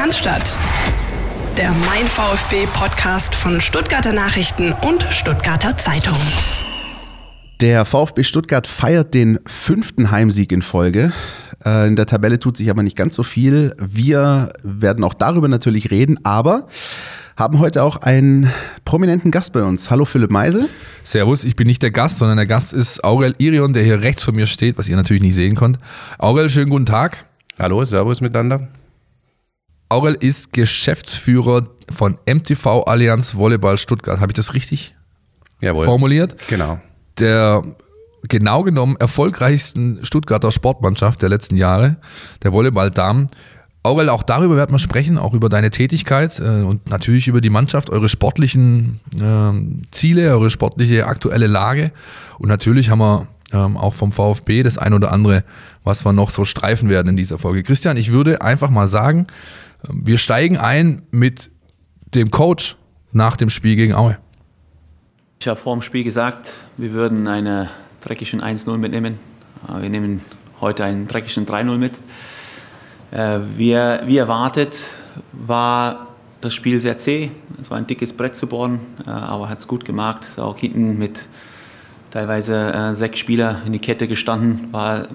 Cannstatt. Der Mein VfB Podcast von Stuttgarter Nachrichten und Stuttgarter Zeitung. Der VfB Stuttgart feiert den fünften Heimsieg in Folge. Äh, in der Tabelle tut sich aber nicht ganz so viel. Wir werden auch darüber natürlich reden, aber haben heute auch einen prominenten Gast bei uns. Hallo Philipp Meisel. Servus, ich bin nicht der Gast, sondern der Gast ist Aurel Irion, der hier rechts von mir steht, was ihr natürlich nicht sehen könnt. Aurel, schönen guten Tag. Hallo, Servus miteinander. Aurel ist Geschäftsführer von MTV Allianz Volleyball Stuttgart. Habe ich das richtig Jawohl. formuliert? Genau. Der genau genommen erfolgreichsten Stuttgarter Sportmannschaft der letzten Jahre, der Volleyball-Damen. Aurel, auch darüber werden wir sprechen, auch über deine Tätigkeit äh, und natürlich über die Mannschaft, eure sportlichen äh, Ziele, eure sportliche aktuelle Lage. Und natürlich haben wir ähm, auch vom VfB das ein oder andere, was wir noch so streifen werden in dieser Folge. Christian, ich würde einfach mal sagen, wir steigen ein mit dem Coach nach dem Spiel gegen Aue. Ich habe vor dem Spiel gesagt, wir würden eine dreckigen 1-0 mitnehmen. Wir nehmen heute einen dreckigen 3-0 mit. Äh, Wie, wie erwartet war das Spiel sehr zäh. Es war ein dickes Brett zu bohren, äh, aber hat es gut gemacht. Auch hinten mit teilweise äh, sechs Spieler in die Kette gestanden, war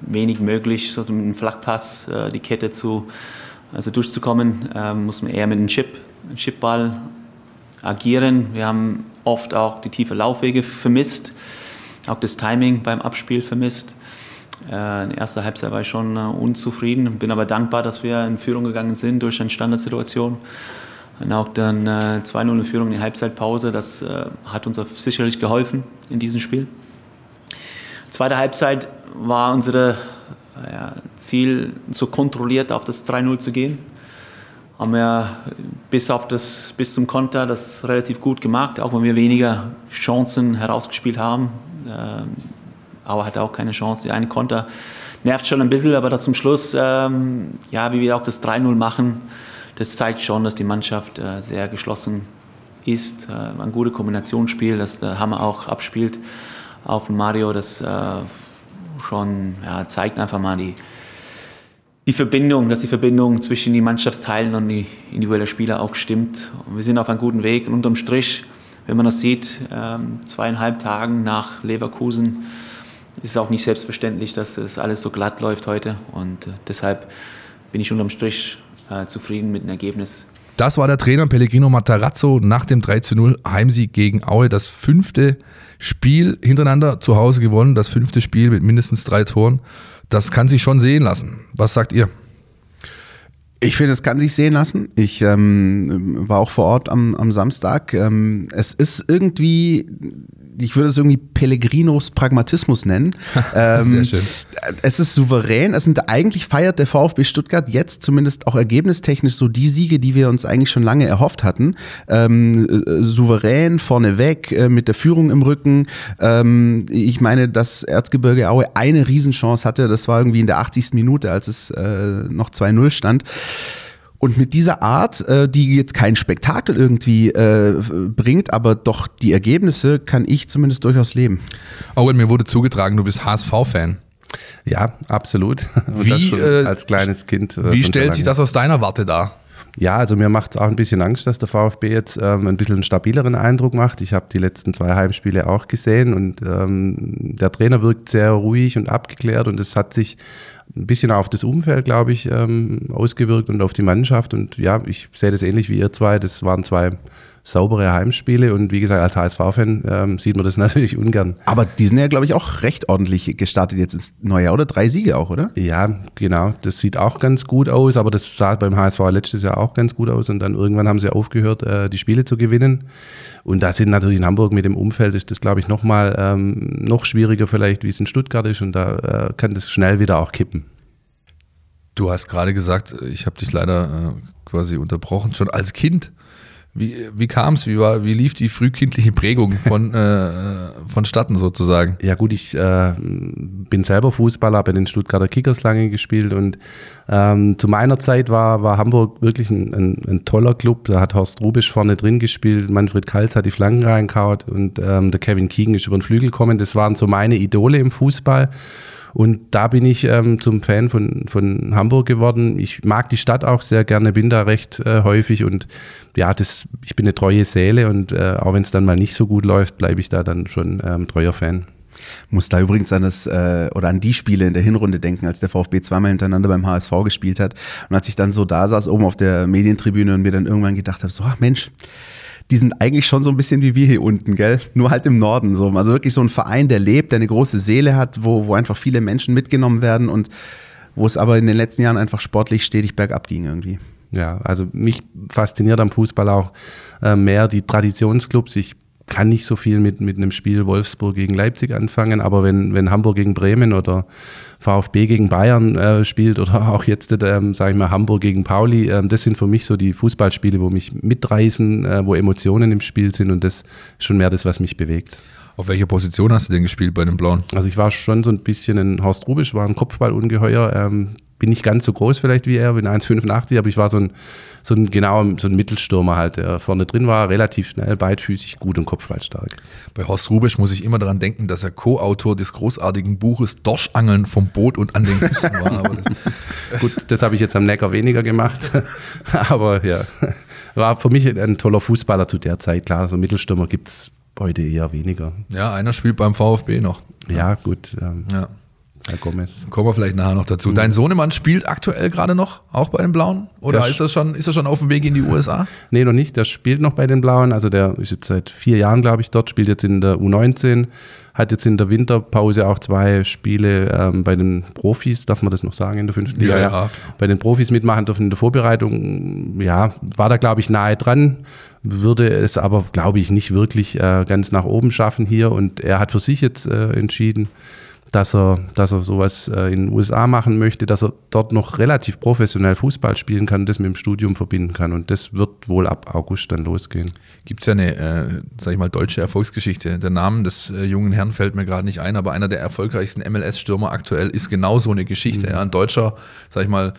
wenig möglich, so mit einem Flachpass äh, die Kette zu, also durchzukommen. Äh, muss man eher mit einem Chip, Chipball agieren. Wir haben oft auch die tiefe Laufwege vermisst, auch das Timing beim Abspiel vermisst. Äh, in der ersten Halbzeit war ich schon äh, unzufrieden, bin aber dankbar, dass wir in Führung gegangen sind durch eine Standardsituation. Und auch dann äh, 2-0 in Führung in der Halbzeitpause, das äh, hat uns sicherlich geholfen in diesem Spiel. Zweite Halbzeit war unser ja, Ziel, so kontrolliert auf das 3-0 zu gehen. Haben wir bis, auf das, bis zum Konter das relativ gut gemacht, auch wenn wir weniger Chancen herausgespielt haben. Ähm, Auer hatte auch keine Chance. Die eine Konter nervt schon ein bisschen, aber da zum Schluss, ähm, ja, wie wir auch das 3-0 machen, das zeigt schon, dass die Mannschaft äh, sehr geschlossen ist. Äh, ein gutes Kombinationsspiel, das der Hammer auch abspielt auf Mario. Das äh, schon ja, zeigt einfach mal die, die Verbindung, dass die Verbindung zwischen den Mannschaftsteilen und die individuellen Spieler auch stimmt. Und wir sind auf einem guten Weg. Und unterm Strich, wenn man das sieht, ähm, zweieinhalb Tagen nach Leverkusen, ist es auch nicht selbstverständlich, dass es alles so glatt läuft heute. Und äh, deshalb bin ich unterm Strich äh, zufrieden mit dem Ergebnis. Das war der Trainer Pellegrino Matarazzo nach dem 3 zu 0 Heimsieg gegen Aue. Das fünfte Spiel hintereinander zu Hause gewonnen. Das fünfte Spiel mit mindestens drei Toren. Das kann sich schon sehen lassen. Was sagt ihr? Ich finde, es kann sich sehen lassen. Ich ähm, war auch vor Ort am, am Samstag. Ähm, es ist irgendwie, ich würde es irgendwie Pellegrinos Pragmatismus nennen. ähm, Sehr schön. Es ist souverän. Es sind eigentlich feiert der VfB Stuttgart jetzt zumindest auch ergebnistechnisch so die Siege, die wir uns eigentlich schon lange erhofft hatten. Ähm, äh, souverän, vorneweg, äh, mit der Führung im Rücken. Ähm, ich meine, dass Erzgebirge Aue eine Riesenchance hatte. Das war irgendwie in der 80. Minute, als es äh, noch 2-0 stand. Und mit dieser Art, äh, die jetzt kein Spektakel irgendwie äh, bringt, aber doch die Ergebnisse, kann ich zumindest durchaus leben. Owen, mir wurde zugetragen, du bist HSV-Fan. Ja, absolut. Und Wie, das schon äh, als kleines Kind. äh, Wie stellt sich das aus deiner Warte dar? Ja, also mir macht es auch ein bisschen Angst, dass der VfB jetzt ähm, ein bisschen einen stabileren Eindruck macht. Ich habe die letzten zwei Heimspiele auch gesehen und ähm, der Trainer wirkt sehr ruhig und abgeklärt und es hat sich ein bisschen auf das Umfeld, glaube ich, ähm, ausgewirkt und auf die Mannschaft. Und ja, ich sehe das ähnlich wie ihr zwei. Das waren zwei saubere Heimspiele und wie gesagt, als HSV-Fan ähm, sieht man das natürlich ungern. Aber die sind ja, glaube ich, auch recht ordentlich gestartet jetzt ins neue Jahr, oder? Drei Siege auch, oder? Ja, genau. Das sieht auch ganz gut aus, aber das sah beim HSV letztes Jahr auch ganz gut aus und dann irgendwann haben sie aufgehört, äh, die Spiele zu gewinnen. Und da sind natürlich in Hamburg mit dem Umfeld ist das, glaube ich, nochmal ähm, noch schwieriger vielleicht, wie es in Stuttgart ist und da äh, kann das schnell wieder auch kippen. Du hast gerade gesagt, ich habe dich leider äh, quasi unterbrochen, schon als Kind. Wie, wie kam es? Wie, war- wie lief die frühkindliche Prägung von, äh, vonstatten sozusagen? Ja gut, ich äh, bin selber Fußballer, habe in den Stuttgarter Kickers lange gespielt und ähm, zu meiner Zeit war, war Hamburg wirklich ein, ein, ein toller Club. Da hat Horst Rubisch vorne drin gespielt, Manfred Kalz hat die Flanken reingehauen und ähm, der Kevin Keegan ist über den Flügel gekommen. Das waren so meine Idole im Fußball. Und da bin ich ähm, zum Fan von, von Hamburg geworden. Ich mag die Stadt auch sehr gerne, bin da recht äh, häufig und ja, das, ich bin eine treue Seele und äh, auch wenn es dann mal nicht so gut läuft, bleibe ich da dann schon ähm, treuer Fan. Muss da übrigens an das äh, oder an die Spiele in der Hinrunde denken, als der VfB zweimal hintereinander beim HSV gespielt hat und als ich dann so da saß oben auf der Medientribüne und mir dann irgendwann gedacht habe, so ach Mensch, die sind eigentlich schon so ein bisschen wie wir hier unten, gell? Nur halt im Norden so. Also wirklich so ein Verein, der lebt, der eine große Seele hat, wo, wo einfach viele Menschen mitgenommen werden und wo es aber in den letzten Jahren einfach sportlich stetig bergab ging irgendwie. Ja, also mich fasziniert am Fußball auch äh, mehr die Traditionsclubs. Ich kann nicht so viel mit, mit einem Spiel Wolfsburg gegen Leipzig anfangen, aber wenn, wenn Hamburg gegen Bremen oder VfB gegen Bayern äh, spielt oder auch jetzt, ähm, sage ich mal, Hamburg gegen Pauli, äh, das sind für mich so die Fußballspiele, wo mich mitreißen, äh, wo Emotionen im Spiel sind und das ist schon mehr das, was mich bewegt. Auf welcher Position hast du denn gespielt bei den Blauen? Also ich war schon so ein bisschen ein Horst Rubisch, war ein Kopfballungeheuer, ähm, bin nicht ganz so groß vielleicht wie er, bin 1,85, aber ich war so ein, so ein genau so ein Mittelstürmer halt, der vorne drin war, relativ schnell, beidfüßig, gut und kopfballstark. Bei Horst Rubisch muss ich immer daran denken, dass er Co-Autor des großartigen Buches Dorschangeln vom Boot und an den Küsten war. Das gut, das habe ich jetzt am Neckar weniger gemacht, aber ja, war für mich ein toller Fußballer zu der Zeit, klar, so Mittelstürmer gibt es heute eher weniger. Ja, einer spielt beim VfB noch. Ja, gut. Ähm, ja. Herr Gomez. Kommen wir vielleicht nachher noch dazu. Dein Sohnemann spielt aktuell gerade noch, auch bei den Blauen? Oder ist er, schon, ist er schon auf dem Weg in die USA? Nee, noch nicht. Der spielt noch bei den Blauen. Also der ist jetzt seit vier Jahren, glaube ich, dort, spielt jetzt in der U19, hat jetzt in der Winterpause auch zwei Spiele ähm, bei den Profis, darf man das noch sagen, in der fünften Liga? Ja, ja. Bei den Profis mitmachen dürfen in der Vorbereitung. Ja, war da, glaube ich, nahe dran, würde es aber, glaube ich, nicht wirklich äh, ganz nach oben schaffen hier. Und er hat für sich jetzt äh, entschieden, dass er, dass er sowas äh, in den USA machen möchte, dass er dort noch relativ professionell Fußball spielen kann und das mit dem Studium verbinden kann. Und das wird wohl ab August dann losgehen. Gibt es ja eine, äh, sag ich mal, deutsche Erfolgsgeschichte. Der Name des äh, jungen Herrn fällt mir gerade nicht ein, aber einer der erfolgreichsten MLS-Stürmer aktuell ist genau so eine Geschichte. Mhm. Ja, ein deutscher, sag ich mal,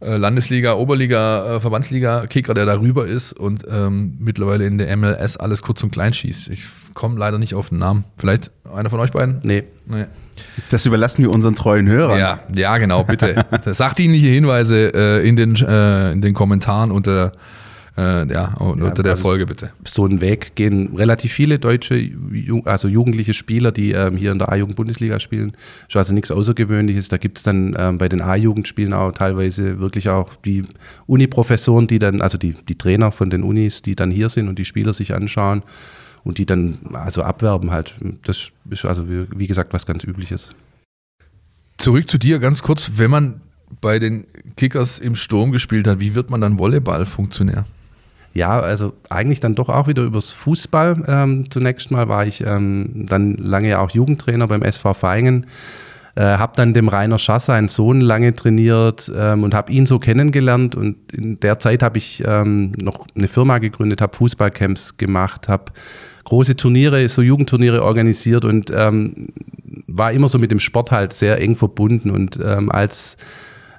äh, Landesliga, Oberliga, äh, Verbandsliga Kicker, der darüber ist und ähm, mittlerweile in der MLS alles kurz und klein schießt. Ich komme leider nicht auf den Namen. Vielleicht einer von euch beiden? Nee. nee. Das überlassen wir unseren treuen Hörern. Ja, ja, genau, bitte. Sachdienliche Hinweise äh, in, den, äh, in den Kommentaren unter, äh, ja, unter ja, der also Folge, bitte. So einen Weg gehen relativ viele deutsche, also jugendliche Spieler, die ähm, hier in der A-Jugend-Bundesliga spielen. Ist also nichts Außergewöhnliches. Da gibt es dann ähm, bei den A-Jugendspielen auch teilweise wirklich auch die Uni-Professoren, die dann, also die, die Trainer von den Unis, die dann hier sind und die Spieler sich anschauen und die dann also abwerben halt. Das ist also wie, wie gesagt was ganz Übliches. Zurück zu dir ganz kurz, wenn man bei den Kickers im Sturm gespielt hat, wie wird man dann Volleyball-Funktionär? Ja, also eigentlich dann doch auch wieder übers Fußball. Ähm, zunächst mal war ich ähm, dann lange auch Jugendtrainer beim SV Feingen. Äh, habe dann dem Rainer Schasser, einen Sohn, lange trainiert ähm, und habe ihn so kennengelernt. Und in der Zeit habe ich ähm, noch eine Firma gegründet, habe Fußballcamps gemacht, habe große Turniere, so Jugendturniere organisiert und ähm, war immer so mit dem Sport halt sehr eng verbunden. Und ähm, als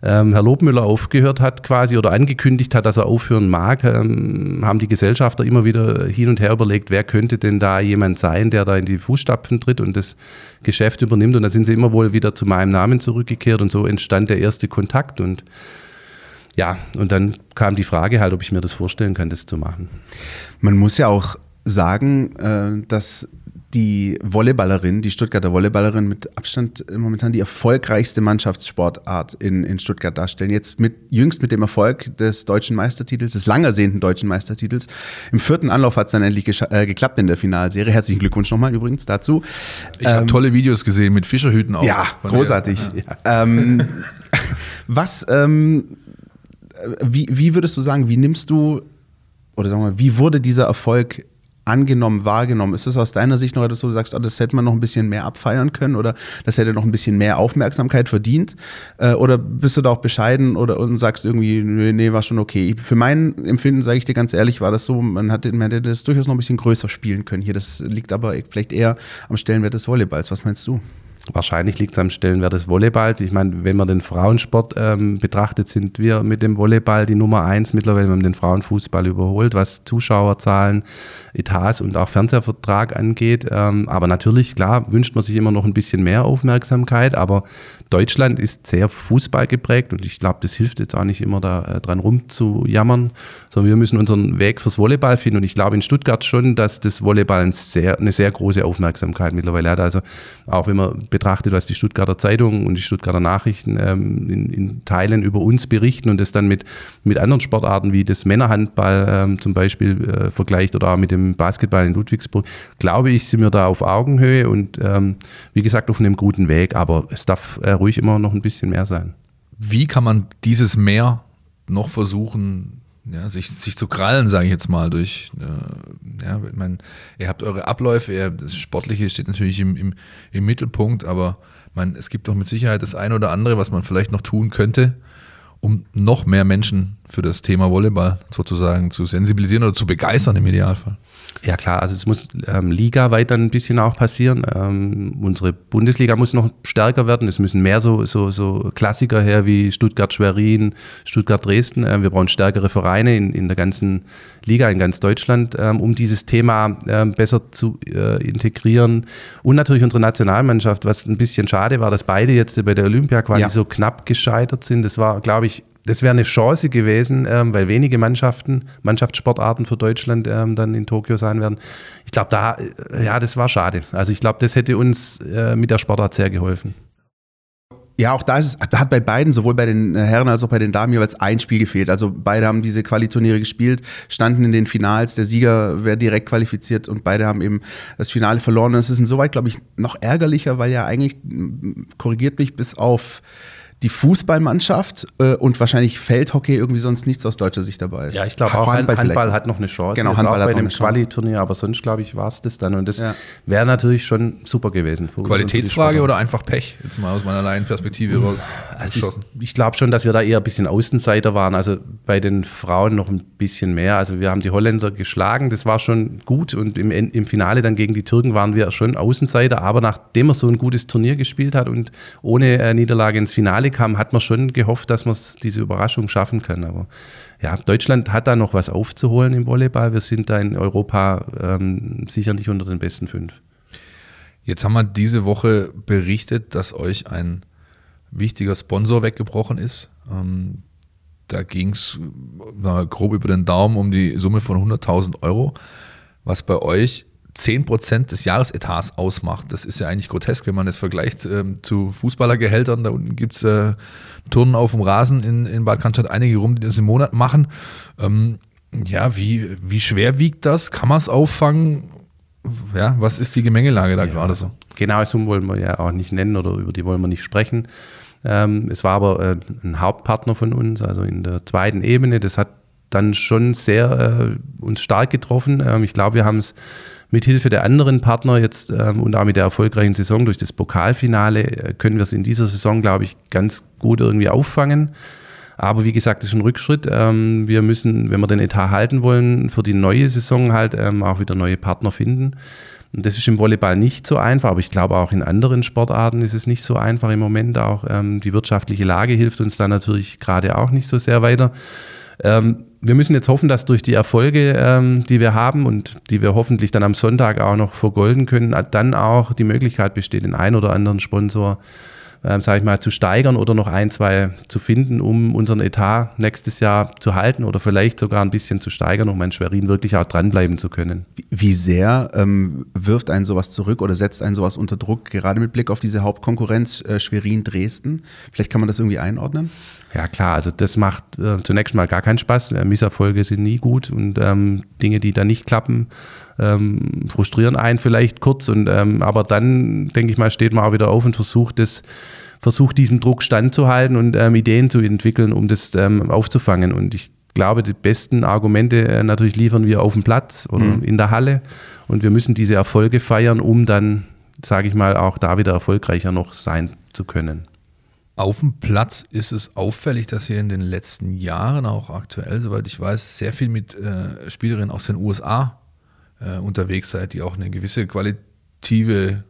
ähm, Herr Lobmüller aufgehört hat quasi oder angekündigt hat, dass er aufhören mag, ähm, haben die Gesellschafter immer wieder hin und her überlegt, wer könnte denn da jemand sein, der da in die Fußstapfen tritt und das Geschäft übernimmt. Und da sind sie immer wohl wieder zu meinem Namen zurückgekehrt und so entstand der erste Kontakt und ja, und dann kam die Frage halt, ob ich mir das vorstellen kann, das zu machen. Man muss ja auch sagen, äh, dass die Volleyballerin, die Stuttgarter Volleyballerin mit Abstand momentan die erfolgreichste Mannschaftssportart in, in Stuttgart darstellen. Jetzt mit, jüngst mit dem Erfolg des deutschen Meistertitels, des lang ersehnten deutschen Meistertitels. Im vierten Anlauf hat es dann endlich äh, geklappt in der Finalserie. Herzlichen Glückwunsch nochmal übrigens dazu. Ich ähm, habe tolle Videos gesehen mit Fischerhüten auch. Ja, großartig. Ja. Ähm, was, ähm, wie, wie würdest du sagen, wie nimmst du, oder sagen wir, wie wurde dieser Erfolg angenommen, wahrgenommen? Ist das aus deiner Sicht noch etwas, wo du sagst, oh, das hätte man noch ein bisschen mehr abfeiern können oder das hätte noch ein bisschen mehr Aufmerksamkeit verdient? Äh, oder bist du da auch bescheiden oder und sagst irgendwie, nee, war schon okay? Für mein Empfinden, sage ich dir ganz ehrlich, war das so, man hätte, man hätte das durchaus noch ein bisschen größer spielen können hier. Das liegt aber vielleicht eher am Stellenwert des Volleyballs. Was meinst du? Wahrscheinlich liegt es am Stellenwert des Volleyballs. Ich meine, wenn man den Frauensport ähm, betrachtet, sind wir mit dem Volleyball die Nummer eins mittlerweile. Wir haben den Frauenfußball überholt, was Zuschauerzahlen, Etats und auch Fernsehvertrag angeht. Ähm, aber natürlich, klar, wünscht man sich immer noch ein bisschen mehr Aufmerksamkeit. Aber Deutschland ist sehr Fußball geprägt und ich glaube, das hilft jetzt auch nicht immer da äh, dran rumzujammern, sondern wir müssen unseren Weg fürs Volleyball finden. Und ich glaube in Stuttgart schon, dass das Volleyball ein sehr, eine sehr große Aufmerksamkeit mittlerweile hat. Also auch wenn man betrachtet, was die Stuttgarter Zeitung und die Stuttgarter Nachrichten ähm, in, in, Teilen über uns berichten und das dann mit, mit anderen Sportarten wie das Männerhandball ähm, zum Beispiel äh, vergleicht oder auch mit dem Basketball in Ludwigsburg, glaube ich, sind wir da auf Augenhöhe und ähm, wie gesagt auf einem guten Weg, aber es darf äh, ruhig immer noch ein bisschen mehr sein. Wie kann man dieses Mehr noch versuchen, ja, sich, sich zu krallen, sage ich jetzt mal, durch, äh, ja, ich meine, ihr habt eure Abläufe, ihr, das Sportliche steht natürlich im, im, im Mittelpunkt, aber man, es gibt doch mit Sicherheit das eine oder andere, was man vielleicht noch tun könnte, um noch mehr Menschen für das Thema Volleyball sozusagen zu sensibilisieren oder zu begeistern im Idealfall. Ja klar, also es muss ähm, Liga weiter ein bisschen auch passieren. Ähm, unsere Bundesliga muss noch stärker werden. Es müssen mehr so, so, so Klassiker her wie Stuttgart-Schwerin, Stuttgart-Dresden. Äh, wir brauchen stärkere Vereine in, in der ganzen Liga, in ganz Deutschland, ähm, um dieses Thema ähm, besser zu äh, integrieren. Und natürlich unsere Nationalmannschaft, was ein bisschen schade war, dass beide jetzt bei der Olympia quasi ja. so knapp gescheitert sind. Das war, glaube ich, das wäre eine Chance gewesen, ähm, weil wenige Mannschaften, Mannschaftssportarten für Deutschland ähm, dann in Tokio sein werden. Ich glaube, da, äh, ja, das war schade. Also ich glaube, das hätte uns äh, mit der Sportart sehr geholfen. Ja, auch da ist es, da hat bei beiden, sowohl bei den Herren als auch bei den Damen jeweils ein Spiel gefehlt. Also beide haben diese Qualiturniere gespielt, standen in den Finals, der Sieger wäre direkt qualifiziert und beide haben eben das Finale verloren. Und es ist insoweit, glaube ich, noch ärgerlicher, weil ja eigentlich, korrigiert mich, bis auf die Fußballmannschaft äh, und wahrscheinlich Feldhockey irgendwie sonst nichts aus deutscher Sicht dabei ist. Ja, ich glaube auch Handball, Handball hat noch eine Chance. Genau, Handball auch hat bei dem Quali-Turnier, aber sonst glaube ich war es das dann und das Ja. wäre natürlich schon super gewesen. Qualitätsfrage oder einfach Pech? Jetzt mal aus meiner Laienperspektive raus Also ich, ich glaube schon, dass wir da eher ein bisschen Außenseiter waren. Also bei den Frauen noch ein bisschen mehr. Also wir haben die Holländer geschlagen, das war schon gut. Und im, im Finale dann gegen die Türken waren wir schon Außenseiter. Aber nachdem er so ein gutes Turnier gespielt hat und ohne äh, Niederlage ins Finale kam, hat man schon gehofft, dass wir diese Überraschung schaffen können. Aber ja, Deutschland hat da noch was aufzuholen im Volleyball. Wir sind da in Europa ähm, sicher nicht unter den besten fünf. Jetzt haben wir diese Woche berichtet, dass euch ein wichtiger Sponsor weggebrochen ist. Ähm, da ging es grob über den Daumen um die Summe von 100.000 Euro, was bei euch 10% des Jahresetats ausmacht. Das ist ja eigentlich grotesk, wenn man das vergleicht ähm, zu Fußballergehältern. Da unten gibt es äh, Turnen auf dem Rasen in, in Bad Cannstatt einige rum, die das im Monat machen. Ähm, ja, wie, wie schwer wiegt das? Kann man es auffangen? Ja, was ist die Gemengelage da gerade so? Genaue Summen wollen wir ja auch nicht nennen oder über die wollen wir nicht sprechen. Ähm, es war aber äh, ein Hauptpartner von uns, also in der zweiten Ebene. Das hat dann schon sehr äh, uns stark getroffen. Ähm, ich glaube, wir haben es mit Hilfe der anderen Partner jetzt ähm, und auch mit der erfolgreichen Saison durch das Pokalfinale äh, können wir es in dieser Saison, glaube ich, ganz gut irgendwie auffangen. Aber wie gesagt, das ist ein Rückschritt. Ähm, wir müssen, wenn wir den Etat halten wollen, für die neue Saison halt ähm, auch wieder neue Partner finden. Und das ist im Volleyball nicht so einfach, aber ich glaube auch in anderen Sportarten ist es nicht so einfach im Moment. Auch ähm, die wirtschaftliche Lage hilft uns da natürlich gerade auch nicht so sehr weiter. Ähm, wir müssen jetzt hoffen, dass durch die Erfolge, ähm, die wir haben und die wir hoffentlich dann am Sonntag auch noch vergolden können, dann auch die Möglichkeit besteht, den einen oder anderen Sponsor ähm, sage ich mal, zu steigern oder noch ein, zwei zu finden, um unseren Etat nächstes Jahr zu halten oder vielleicht sogar ein bisschen zu steigern, um an Schwerin wirklich auch dranbleiben zu können. Wie- Wie sehr ähm, wirft einen sowas zurück oder setzt einen sowas unter Druck, gerade mit Blick auf diese Hauptkonkurrenz äh, Schwerin-Dresden? Vielleicht kann man das irgendwie einordnen? Ja klar, also das macht äh, zunächst mal gar keinen Spaß. Äh, Misserfolge sind nie gut und ähm, Dinge, die da nicht klappen, ähm, frustrieren einen vielleicht kurz. Und ähm, aber dann denke ich mal, steht man auch wieder auf und versucht das, versucht diesem Druck standzuhalten und ähm, Ideen zu entwickeln, um das ähm, aufzufangen. Und ich glaube, die besten Argumente äh, natürlich liefern wir auf dem Platz oder in der Halle. Und wir müssen diese Erfolge feiern, um dann, sage ich mal, auch da wieder erfolgreicher noch sein zu können. Auf dem Platz ist es auffällig, dass ihr in den letzten Jahren auch aktuell, soweit ich weiß, sehr viel mit äh, Spielerinnen aus den USA äh, unterwegs seid, die auch eine gewisse qualitative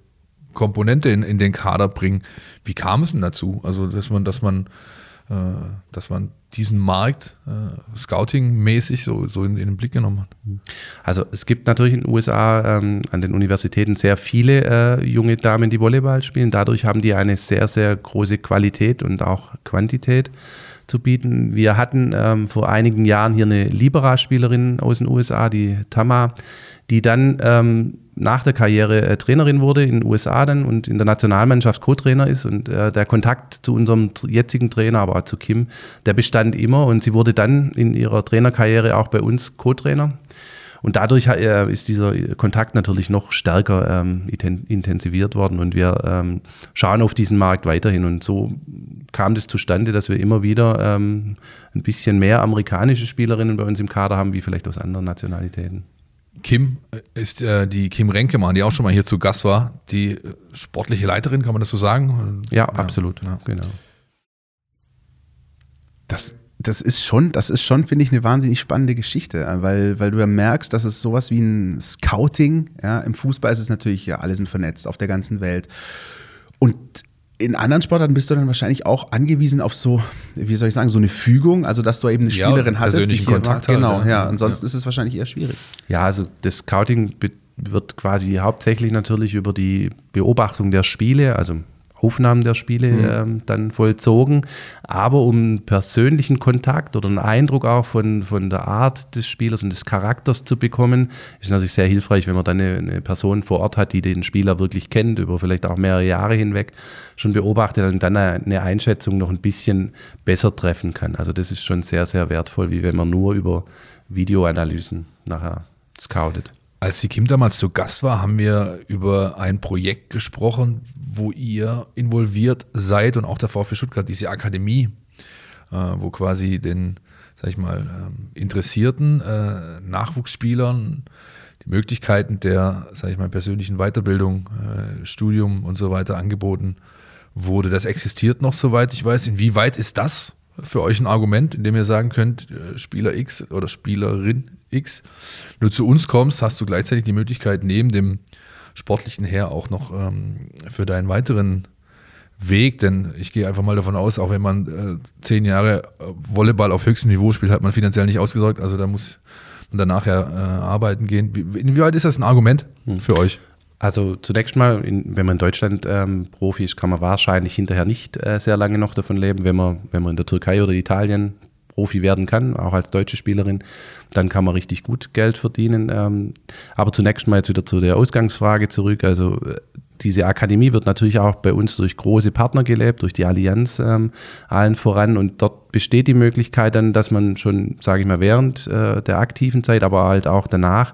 Komponente in, in den Kader bringen. Wie kam es denn dazu? Also, dass man, dass man, äh, dass man diesen Markt äh, Scouting-mäßig so, so in, in, den Blick genommen hat? Also es gibt natürlich in den USA ähm, an den Universitäten sehr viele äh, junge Damen, die Volleyball spielen. Dadurch haben die eine sehr, sehr große Qualität und auch Quantität zu bieten. Wir hatten ähm, vor einigen Jahren hier eine Libera-Spielerin aus den USA, die Tama, die dann ähm, nach der Karriere äh, Trainerin wurde in den USA dann und in der Nationalmannschaft Co-Trainer ist. Und äh, der Kontakt zu unserem jetzigen Trainer, aber auch zu Kim, der bestand immer. Und sie wurde dann in ihrer Trainerkarriere auch bei uns Co-Trainer. Und dadurch äh, ist dieser Kontakt natürlich noch stärker ähm, intensiviert worden und wir ähm, schauen auf diesen Markt weiterhin. Und so kam das zustande, dass wir immer wieder ähm, ein bisschen mehr amerikanische Spielerinnen bei uns im Kader haben, wie vielleicht aus anderen Nationalitäten. Kim äh, ist äh, die Kim Renkemann, die auch schon mal hier zu Gast war, die äh, sportliche Leiterin, kann man das so sagen? Ja, ja absolut. Ja. Genau. Das, das ist schon, das ist schon, finde ich, eine wahnsinnig spannende Geschichte, weil, weil du ja merkst, dass es sowas wie ein Scouting, ja, im Fußball ist es natürlich, ja, alle sind vernetzt auf der ganzen Welt. Und in anderen Sportarten bist du dann wahrscheinlich auch angewiesen auf so, wie soll ich sagen, so eine Fügung, also dass du eben eine Spielerin ja, hattest, die hier Kontakt war. Genau, ja. ja. Ansonsten ja. ist es wahrscheinlich eher schwierig. Ja, also das Scouting wird quasi hauptsächlich natürlich über die Beobachtung der Spiele, also Aufnahmen der Spiele mhm. ähm, dann vollzogen. Aber um persönlichen Kontakt oder einen Eindruck auch von, von der Art des Spielers und des Charakters zu bekommen, ist natürlich sehr hilfreich, wenn man dann eine, eine Person vor Ort hat, die den Spieler wirklich kennt, über vielleicht auch mehrere Jahre hinweg schon beobachtet und dann eine Einschätzung noch ein bisschen besser treffen kann. Also das ist schon sehr, sehr wertvoll, wie wenn man nur über Videoanalysen nachher scoutet. Als die Kim damals zu Gast war, haben wir über ein Projekt gesprochen, wo ihr involviert seid und auch der VfB Stuttgart, diese Akademie, äh, wo quasi den, sag ich mal, ähm, interessierten äh, Nachwuchsspielern die Möglichkeiten der, sag ich mal, persönlichen Weiterbildung, äh, Studium und so weiter angeboten wurde. Das existiert noch, soweit ich weiß. Inwieweit ist das für euch ein Argument, in dem ihr sagen könnt, Spieler X oder Spielerin X, du zu uns kommst, hast du gleichzeitig die Möglichkeit, neben dem sportlichen her auch noch ähm, für deinen weiteren Weg, denn ich gehe einfach mal davon aus, auch wenn man äh, zehn Jahre äh, Volleyball auf höchstem Niveau spielt, hat man finanziell nicht ausgesorgt, also da muss man danach ja äh, arbeiten gehen. Inwieweit ist das ein Argument hm. für euch? Also zunächst mal, in, wenn man in Deutschland ähm, Profi ist, kann man wahrscheinlich hinterher nicht äh, sehr lange noch davon leben. Wenn man, wenn man in der Türkei oder Italien Profi werden kann, auch als deutsche Spielerin, dann kann man richtig gut Geld verdienen. Ähm, aber zunächst mal jetzt wieder zu der Ausgangsfrage zurück. Also äh, diese Akademie wird natürlich auch bei uns durch große Partner gelebt, durch die Allianz ähm, allen voran. Und dort besteht die Möglichkeit dann, dass man schon, sage ich mal, während äh, der aktiven Zeit, aber halt auch danach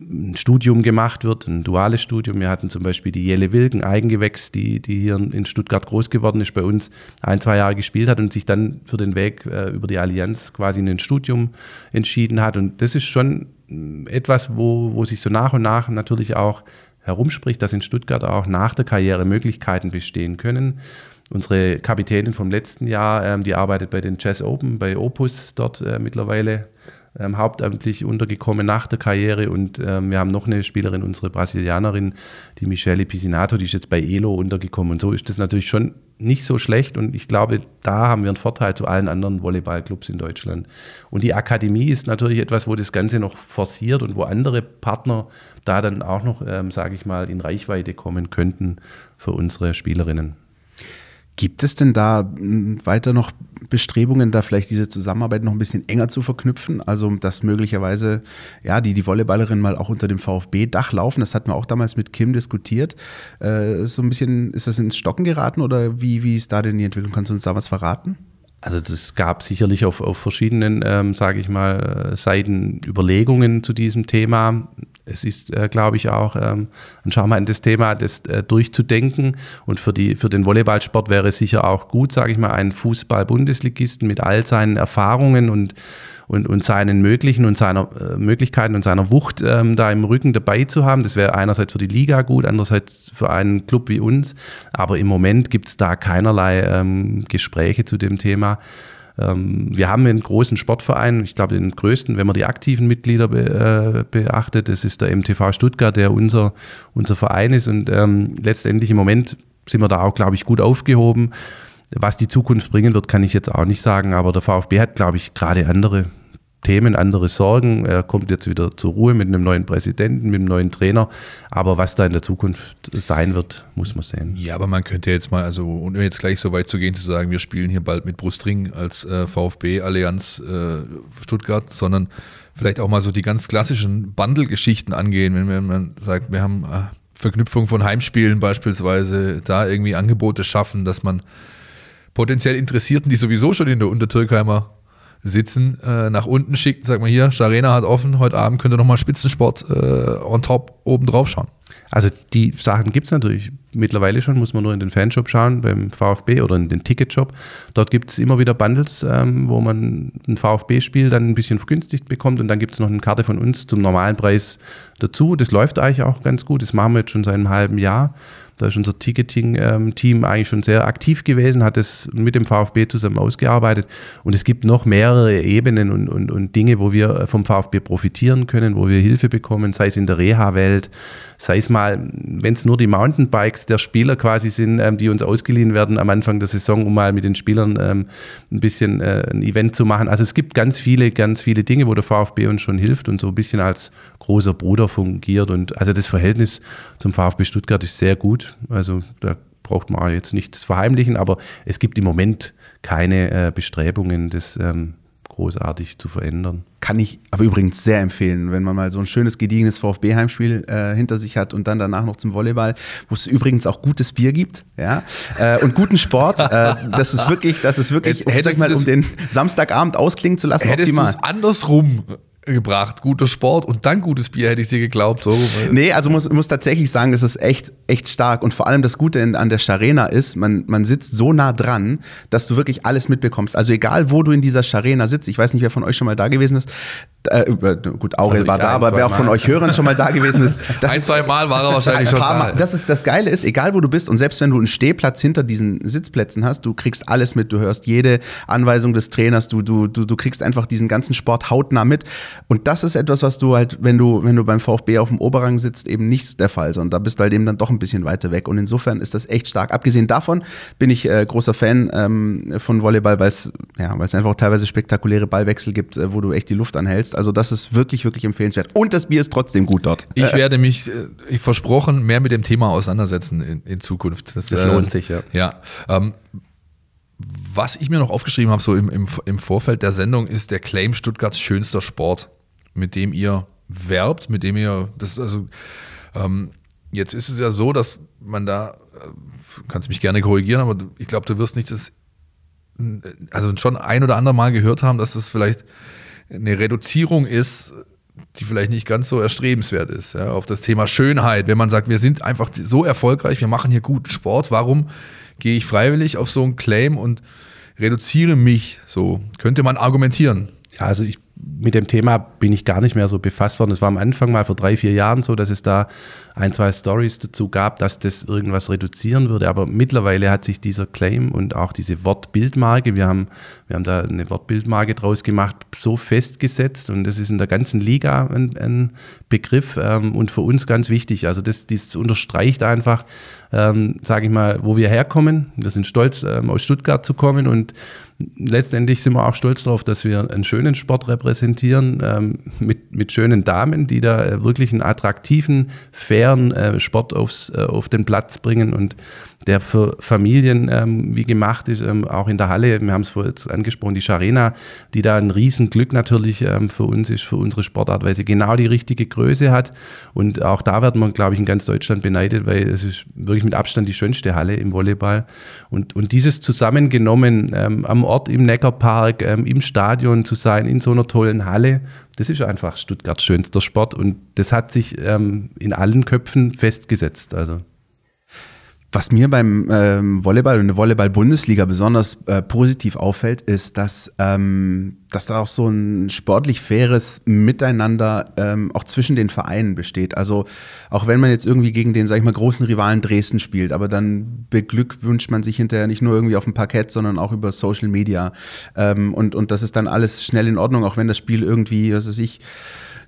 ein Studium gemacht wird, ein duales Studium. Wir hatten zum Beispiel die Jelle Wilken, Eigengewächs, die, die hier in Stuttgart groß geworden ist, bei uns ein, zwei Jahre gespielt hat und sich dann für den Weg äh, über die Allianz quasi in ein Studium entschieden hat. Und das ist schon mm, etwas, wo, wo sich so nach und nach natürlich auch herumspricht, dass in Stuttgart auch nach der Karriere Möglichkeiten bestehen können. Unsere Kapitänin vom letzten Jahr, ähm, die arbeitet bei den Jazz Open, bei Opus dort äh, mittlerweile ähm, hauptamtlich untergekommen nach der Karriere und ähm, wir haben noch eine Spielerin, unsere Brasilianerin, die Michele Pisinato, die ist jetzt bei ELO untergekommen und so ist das natürlich schon nicht so schlecht und ich glaube, da haben wir einen Vorteil zu allen anderen Volleyballclubs in Deutschland. Und die Akademie ist natürlich etwas, wo das Ganze noch forciert und wo andere Partner da dann auch noch, ähm, sage ich mal, in Reichweite kommen könnten für unsere Spielerinnen. Gibt es denn da weiter noch Bestrebungen, da vielleicht diese Zusammenarbeit noch ein bisschen enger zu verknüpfen? Also, dass möglicherweise, ja, die, die Volleyballerinnen mal auch unter dem VfB-Dach laufen. Das hatten wir auch damals mit Kim diskutiert. Äh, so ein bisschen, ist das ins Stocken geraten oder wie, wie ist da denn die Entwicklung? Kannst du uns da was verraten? Also das gab sicherlich auf, auf verschiedenen, ähm, sage ich mal, Seiten Überlegungen zu diesem Thema. Es ist, äh, glaube ich, auch ähm, ein charmantes Thema, das äh, durchzudenken. Und für, die, für den Volleyballsport wäre es sicher auch gut, sage ich mal, einen Fußball-Bundesligisten mit all seinen Erfahrungen und und, und seinen möglichen und seiner äh, Möglichkeiten und seiner Wucht ähm, da im Rücken dabei zu haben. Das wäre einerseits für die Liga gut, andererseits für einen Club wie uns. Aber im Moment gibt es da keinerlei ähm, Gespräche zu dem Thema. Ähm, wir haben einen großen Sportverein, ich glaube den größten, wenn man die aktiven Mitglieder be, äh, beachtet. Das ist der MTV Stuttgart, der unser, unser Verein ist. Und ähm, letztendlich im Moment sind wir da auch, glaube ich, gut aufgehoben. Was die Zukunft bringen wird, kann ich jetzt auch nicht sagen, aber der VfB hat, glaube ich, gerade andere Themen, andere Sorgen. Er kommt jetzt wieder zur Ruhe mit einem neuen Präsidenten, mit einem neuen Trainer. Aber was da in der Zukunft sein wird, muss man sehen. Ja, aber man könnte jetzt mal, also ohne jetzt gleich so weit zu gehen, zu sagen, wir spielen hier bald mit Brustring als äh, VfB-Allianz äh, Stuttgart, sondern vielleicht auch mal so die ganz klassischen Bundle-Geschichten angehen, wenn, man sagt, wir haben äh, Verknüpfung von Heimspielen beispielsweise, da irgendwie Angebote schaffen, dass man potenziell Interessierten, die sowieso schon in der Untertürkheimer sitzen, äh, nach unten schickt, sagt man hier, Scharena hat offen, heute Abend könnt ihr nochmal Spitzensport äh, on top oben drauf schauen. Also die Sachen gibt es natürlich mittlerweile schon, muss man nur in den Fanshop schauen, beim VfB oder in den Ticketshop. Dort gibt es immer wieder Bundles, ähm, wo man ein VfB-Spiel dann ein bisschen vergünstigt bekommt und dann gibt es noch eine Karte von uns zum normalen Preis dazu. Das läuft eigentlich auch ganz gut, das machen wir jetzt schon seit einem halben Jahr. Da ist unser Ticketing-Team eigentlich schon sehr aktiv gewesen, hat es mit dem VfB zusammen ausgearbeitet. Und es gibt noch mehrere Ebenen und, und, und Dinge, wo wir vom VfB profitieren können, wo wir Hilfe bekommen, sei es in der Reha-Welt, sei es mal, wenn es nur die Mountainbikes der Spieler quasi sind, ähm, die uns ausgeliehen werden am Anfang der Saison, um mal mit den Spielern ähm, ein bisschen äh, ein Event zu machen. Also es gibt ganz viele, ganz viele Dinge, wo der VfB uns schon hilft und so ein bisschen als großer Bruder fungiert. Und also das Verhältnis zum VfB Stuttgart ist sehr gut. Also da braucht man jetzt nichts verheimlichen, aber es gibt im Moment keine äh, Bestrebungen, das ähm, großartig zu verändern. Kann ich aber übrigens sehr empfehlen, wenn man mal so ein schönes, gediegenes VfB-Heimspiel äh, hinter sich hat und dann danach noch zum Volleyball, wo es übrigens auch gutes Bier gibt, ja, äh, und guten Sport. äh, das ist wirklich, das ist wirklich, Hättest sag mal, um den Samstagabend ausklingen zu lassen, Hättest du optimal. es andersrum gebracht, guter Sport und dann gutes Bier, hätte ich dir geglaubt. So. Nee, also muss, muss tatsächlich sagen, das ist echt, echt stark. Und vor allem das Gute an der Scharena ist, man, man sitzt so nah dran, dass du wirklich alles mitbekommst. Also egal, wo du in dieser Scharena sitzt, ich weiß nicht, wer von euch schon mal da gewesen ist, äh, gut, Aurel Also war da, ein, aber wer auch von euch Hörern schon mal da gewesen ist, das Ein, zwei Mal war er wahrscheinlich ein schon da. Mal. Das ist das Geile ist, egal wo du bist und selbst wenn du einen Stehplatz hinter diesen Sitzplätzen hast, du kriegst alles mit, du hörst jede Anweisung des Trainers, du, du, du, du kriegst einfach diesen ganzen Sport hautnah mit. Und das ist etwas, was du halt, wenn du, wenn du beim VfB auf dem Oberrang sitzt, eben nicht der Fall, sondern da bist du halt eben dann doch ein bisschen weiter weg. Und insofern ist das echt stark. Abgesehen davon bin ich äh, großer Fan ähm, von Volleyball, weil es ja, weil es einfach teilweise spektakuläre Ballwechsel gibt, äh, wo du echt die Luft anhältst. Also das ist wirklich, wirklich empfehlenswert. Und das Bier ist trotzdem gut dort. Ich werde mich, äh, ich versprochen, mehr mit dem Thema auseinandersetzen in, in Zukunft. Das lohnt sich, ja. Ja. Ähm, was ich mir noch aufgeschrieben habe, so im, im, im Vorfeld der Sendung, ist der Claim Stuttgarts schönster Sport, mit dem ihr werbt, mit dem ihr, das also, ähm, jetzt ist es ja so, dass man da, äh, kannst mich gerne korrigieren, aber ich glaube, du wirst nicht das, also schon ein oder andere Mal gehört haben, dass das vielleicht eine Reduzierung ist, die vielleicht nicht ganz so erstrebenswert ist, ja, auf das Thema Schönheit. Wenn man sagt, wir sind einfach so erfolgreich, wir machen hier guten Sport, warum gehe ich freiwillig auf so einen Claim und reduziere mich? So könnte man argumentieren. Ja, also ich, mit dem Thema bin ich gar nicht mehr so befasst worden. Es war am Anfang mal vor drei, vier Jahren so, dass es da ein, zwei Stories dazu gab, dass das irgendwas reduzieren würde. Aber mittlerweile hat sich dieser Claim und auch diese Wortbildmarke, wir haben, wir haben da eine Wortbildmarke draus gemacht, so festgesetzt und das ist in der ganzen Liga ein, ein Begriff ähm, und für uns ganz wichtig. Also das, das unterstreicht einfach, ähm, sage ich mal, wo wir herkommen. Wir sind stolz, ähm, aus Stuttgart zu kommen und letztendlich sind wir auch stolz darauf, dass wir einen schönen Sport repräsentieren ähm, mit, mit schönen Damen, die da äh, wirklich einen attraktiven, fairen äh, Sport aufs, äh, auf den Platz bringen. Und der für Familien ähm, wie gemacht ist, ähm, auch in der Halle. Wir haben es vorhin angesprochen, die Scharena, die da ein Riesenglück natürlich ähm, für uns ist, für unsere Sportart, weil sie genau die richtige Größe hat. Und auch da wird man, glaube ich, in ganz Deutschland beneidet, weil es ist wirklich mit Abstand die schönste Halle im Volleyball. Und, und dieses zusammengenommen ähm, am Ort im Neckarpark, ähm, im Stadion zu sein, in so einer tollen Halle, das ist einfach Stuttgarts schönster Sport und das hat sich ähm, in allen Köpfen festgesetzt. Also Was mir beim ähm, Volleyball und der Volleyball-Bundesliga besonders äh, positiv auffällt, ist, dass, ähm, dass da auch so ein sportlich faires Miteinander ähm, auch zwischen den Vereinen besteht. Also auch wenn man jetzt irgendwie gegen den, sag ich mal, großen Rivalen Dresden spielt, aber dann beglückwünscht man sich hinterher nicht nur irgendwie auf dem Parkett, sondern auch über Social Media. Ähm, und, und das ist dann alles schnell in Ordnung, auch wenn das Spiel irgendwie, was weiß ich,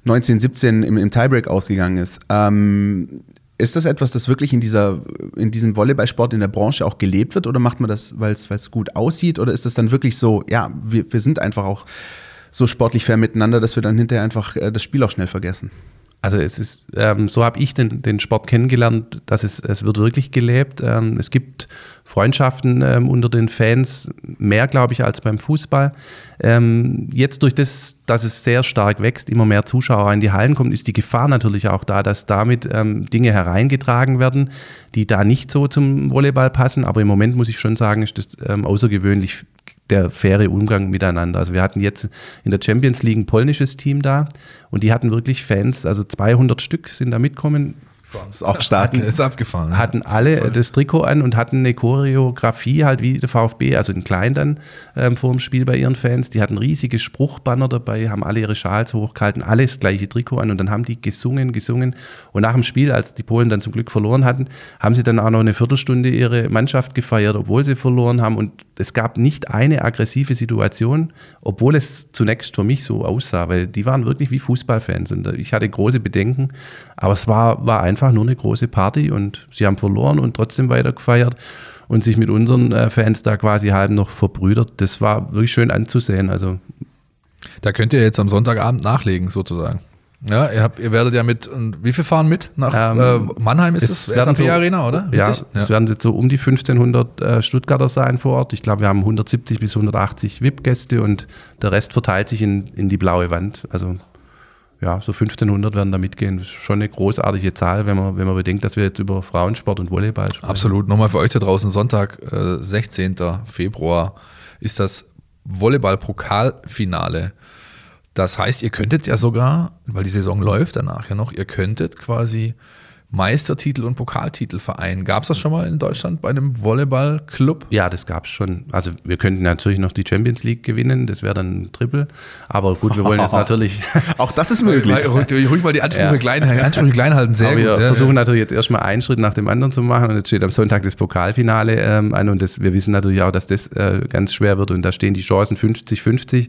1917 im, im Tiebreak ausgegangen ist. Ähm, ist das etwas, das wirklich in, dieser, in diesem Volleyballsport in der Branche auch gelebt wird oder macht man das, weil es gut aussieht oder ist das dann wirklich so, ja, wir, wir sind einfach auch so sportlich fair miteinander, dass wir dann hinterher einfach äh, das Spiel auch schnell vergessen? Also es ist, ähm, so habe ich den, den Sport kennengelernt, dass es, es wird wirklich gelebt. Ähm, es gibt Freundschaften ähm, unter den Fans, mehr glaube ich als beim Fußball. Ähm, jetzt durch das, dass es sehr stark wächst, immer mehr Zuschauer in die Hallen kommen, ist die Gefahr natürlich auch da, dass damit ähm, Dinge hereingetragen werden, die da nicht so zum Volleyball passen. Aber im Moment muss ich schon sagen, ist das ähm, außergewöhnlich der faire Umgang miteinander. Also wir hatten jetzt in der Champions League ein polnisches Team da und die hatten wirklich Fans, also 200 Stück sind da mitkommen das ist auch stark. ist abgefahren. Hatten alle Voll. das Trikot an und hatten eine Choreografie halt wie der VfB, also in klein dann ähm, vor dem Spiel bei ihren Fans. Die hatten riesige Spruchbanner dabei, haben alle ihre Schals hochgehalten, alles gleiche Trikot an und dann haben die gesungen, gesungen. Und nach dem Spiel, als die Polen dann zum Glück verloren hatten, haben sie dann auch noch eine Viertelstunde ihre Mannschaft gefeiert, obwohl sie verloren haben. Und es gab nicht eine aggressive Situation, obwohl es zunächst für mich so aussah, weil die waren wirklich wie Fußballfans und ich hatte große Bedenken, aber es war, war einfach nur eine große Party und sie haben verloren und trotzdem weiter gefeiert und sich mit unseren äh, Fans da quasi halb noch verbrüdert. Das war wirklich schön anzusehen. Also da könnt ihr jetzt am Sonntagabend nachlegen, sozusagen. Ja, ihr, habt, ihr werdet ja mit, wie viel fahren mit nach ähm, äh, Mannheim ist es, SAP so, Arena, oder? Ja, ja, es werden jetzt so um die 1500 äh, Stuttgarter sein vor Ort. Ich glaube, wir haben 170 bis 180 VIP-Gäste und der Rest verteilt sich in, in die blaue Wand. Also ja, so 1500 werden da mitgehen. Das ist schon eine großartige Zahl, wenn man, wenn man bedenkt, dass wir jetzt über Frauensport und Volleyball sprechen. Absolut. Nochmal für euch da draußen, Sonntag, äh, 16. Februar, ist das Volleyball-Pokalfinale. Das heißt, ihr könntet ja sogar, weil die Saison läuft danach ja noch, ihr könntet quasi Meistertitel und Pokaltitel vereinen. Gab es das schon mal in Deutschland bei einem Volleyballclub? Ja, das gab es schon. Also wir könnten natürlich noch die Champions League gewinnen, das wäre dann ein Triple. Aber gut, wir wollen jetzt natürlich. Auch das ist möglich. Ruhig mal die Ansprüche, ja. klein, Ansprüche klein halten, sehr Aber gut. Wir ja, versuchen natürlich jetzt erstmal einen Schritt nach dem anderen zu machen und jetzt steht am Sonntag das Pokalfinale ähm, an und das, wir wissen natürlich auch, dass das äh, ganz schwer wird und da stehen die Chancen 50-50.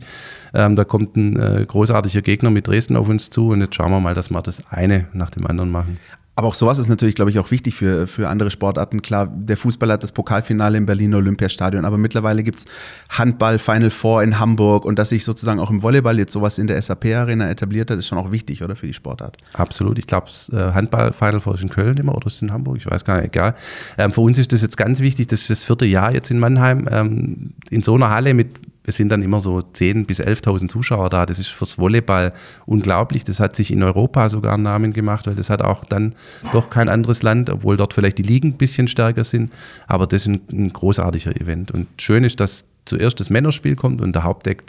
Ähm, da kommt ein äh, großartiger Gegner mit Dresden auf uns zu und jetzt schauen wir mal, dass wir das eine nach dem anderen machen. Aber auch sowas ist natürlich, glaube ich, auch wichtig für, für andere Sportarten. Klar, der Fußball hat das Pokalfinale im Berliner Olympiastadion, aber mittlerweile gibt's Handball Final Four in Hamburg und dass sich sozusagen auch im Volleyball jetzt sowas in der SAP-Arena etabliert hat, ist schon auch wichtig, oder, für die Sportart? Absolut. Ich glaube, äh, Handball Final Four ist in Köln immer oder ist in Hamburg, ich weiß gar nicht, egal. Ähm, für uns ist das jetzt ganz wichtig, das ist das vierte Jahr jetzt in Mannheim, ähm, in so einer Halle mit es sind dann immer so 10.000 bis 11.000 Zuschauer da. Das ist fürs Volleyball unglaublich. Das hat sich in Europa sogar einen Namen gemacht, weil das hat auch dann doch kein anderes Land, obwohl dort vielleicht die Ligen ein bisschen stärker sind. Aber das ist ein, ein großartiger Event. Und schön ist, dass zuerst das Männerspiel kommt und der Hauptdeck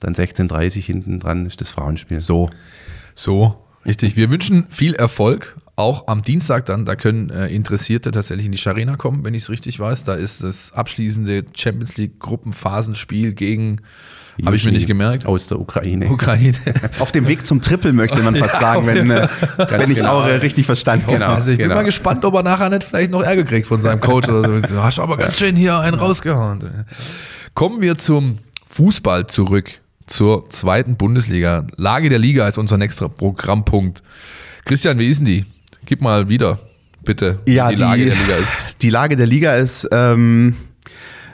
dann 16.30 hinten dran ist das Frauenspiel. So, so, richtig. Wir wünschen viel Erfolg auch am Dienstag dann, da können äh, Interessierte tatsächlich in die Scharena kommen, wenn ich es richtig weiß. Da ist das abschließende Champions League Gruppenphasenspiel gegen habe ich mir nicht gemerkt. Aus der Ukraine. Ukraine. Auf dem Weg zum Triple möchte man fast ja, sagen, wenn, äh, wenn ich genau. Aure richtig verstanden habe. Genau, also ich genau. bin mal gespannt, ob er nachher nicht vielleicht noch Ärger kriegt von seinem Coach. Oder so. Du hast aber ganz schön hier einen rausgehauen. Kommen wir zum Fußball zurück, zur zweiten Bundesliga. Lage der Liga ist unser nächster Programmpunkt. Christian, wie ist denn die? Gib mal wieder, bitte, ja, die, die Lage der Liga ist. Die Lage der Liga ist ähm,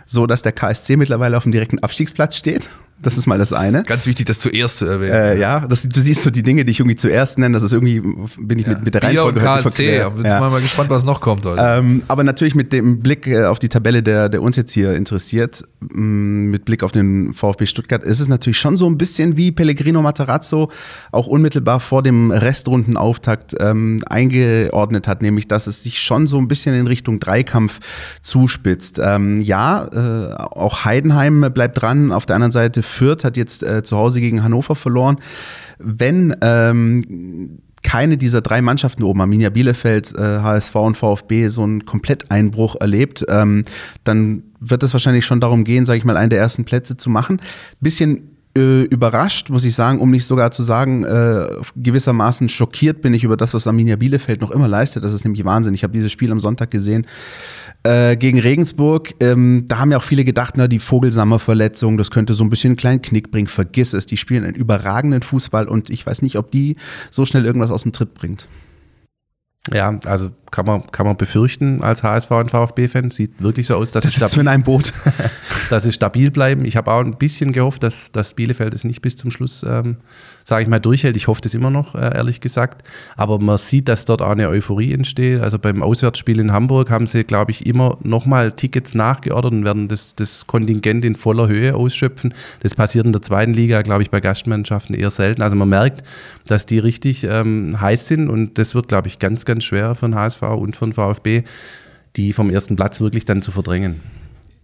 so, dass der KSC mittlerweile auf dem direkten Abstiegsplatz steht. Das ist mal das eine. Ganz wichtig, das zuerst zu erwähnen. Äh, ja, das, du siehst so die Dinge, die ich irgendwie zuerst nenne. Das ist irgendwie, bin ich ja. mit, mit der Bier Reihenfolge und KSC. Jetzt ja. mal gespannt, was noch kommt heute. Ähm, aber natürlich mit dem Blick äh, auf die Tabelle, der, der uns jetzt hier interessiert, mm, mit Blick auf den VfB Stuttgart, ist es natürlich schon so ein bisschen wie Pellegrino Matarazzo auch unmittelbar vor dem Restrundenauftakt ähm, eingeordnet hat, nämlich dass es sich schon so ein bisschen in Richtung Dreikampf zuspitzt. Ähm, ja, äh, auch Heidenheim bleibt dran. Auf der anderen Seite Fürth hat jetzt äh, zu Hause gegen Hannover verloren. Wenn ähm, keine dieser drei Mannschaften oben, Arminia Bielefeld, äh, HSV und VfB, so einen Kompletteinbruch erlebt, ähm, dann wird es wahrscheinlich schon darum gehen, sage ich mal, einen der ersten Plätze zu machen. Bisschen äh, überrascht, muss ich sagen, um nicht sogar zu sagen, äh, gewissermaßen schockiert bin ich über das, was Arminia Bielefeld noch immer leistet. Das ist nämlich Wahnsinn. Ich habe dieses Spiel am Sonntag gesehen äh, gegen Regensburg. Ähm, da haben ja auch viele gedacht, na, die Vogelsammer-Verletzung, das könnte so ein bisschen einen kleinen Knick bringen. Vergiss es, die spielen einen überragenden Fußball und ich weiß nicht, ob die so schnell irgendwas aus dem Tritt bringt. Ja, also kann man, kann man befürchten als HSV und VfB-Fan. Sieht wirklich so aus, dass das stabil, in einem Boot. dass sie stabil bleiben. Ich habe auch ein bisschen gehofft, dass, dass Bielefeld es nicht bis zum Schluss, ähm, sage ich mal, durchhält. Ich hoffe das immer noch, äh, ehrlich gesagt. Aber man sieht, dass dort auch eine Euphorie entsteht. Also beim Auswärtsspiel in Hamburg haben sie, glaube ich, immer nochmal Tickets nachgeordert und werden das, das Kontingent in voller Höhe ausschöpfen. Das passiert in der zweiten Liga, glaube ich, bei Gastmannschaften eher selten. Also man merkt, dass die richtig ähm, heiß sind und das wird, glaube ich, ganz, ganz schwer für den HSV und den VfB, die vom ersten Platz wirklich dann zu verdrängen.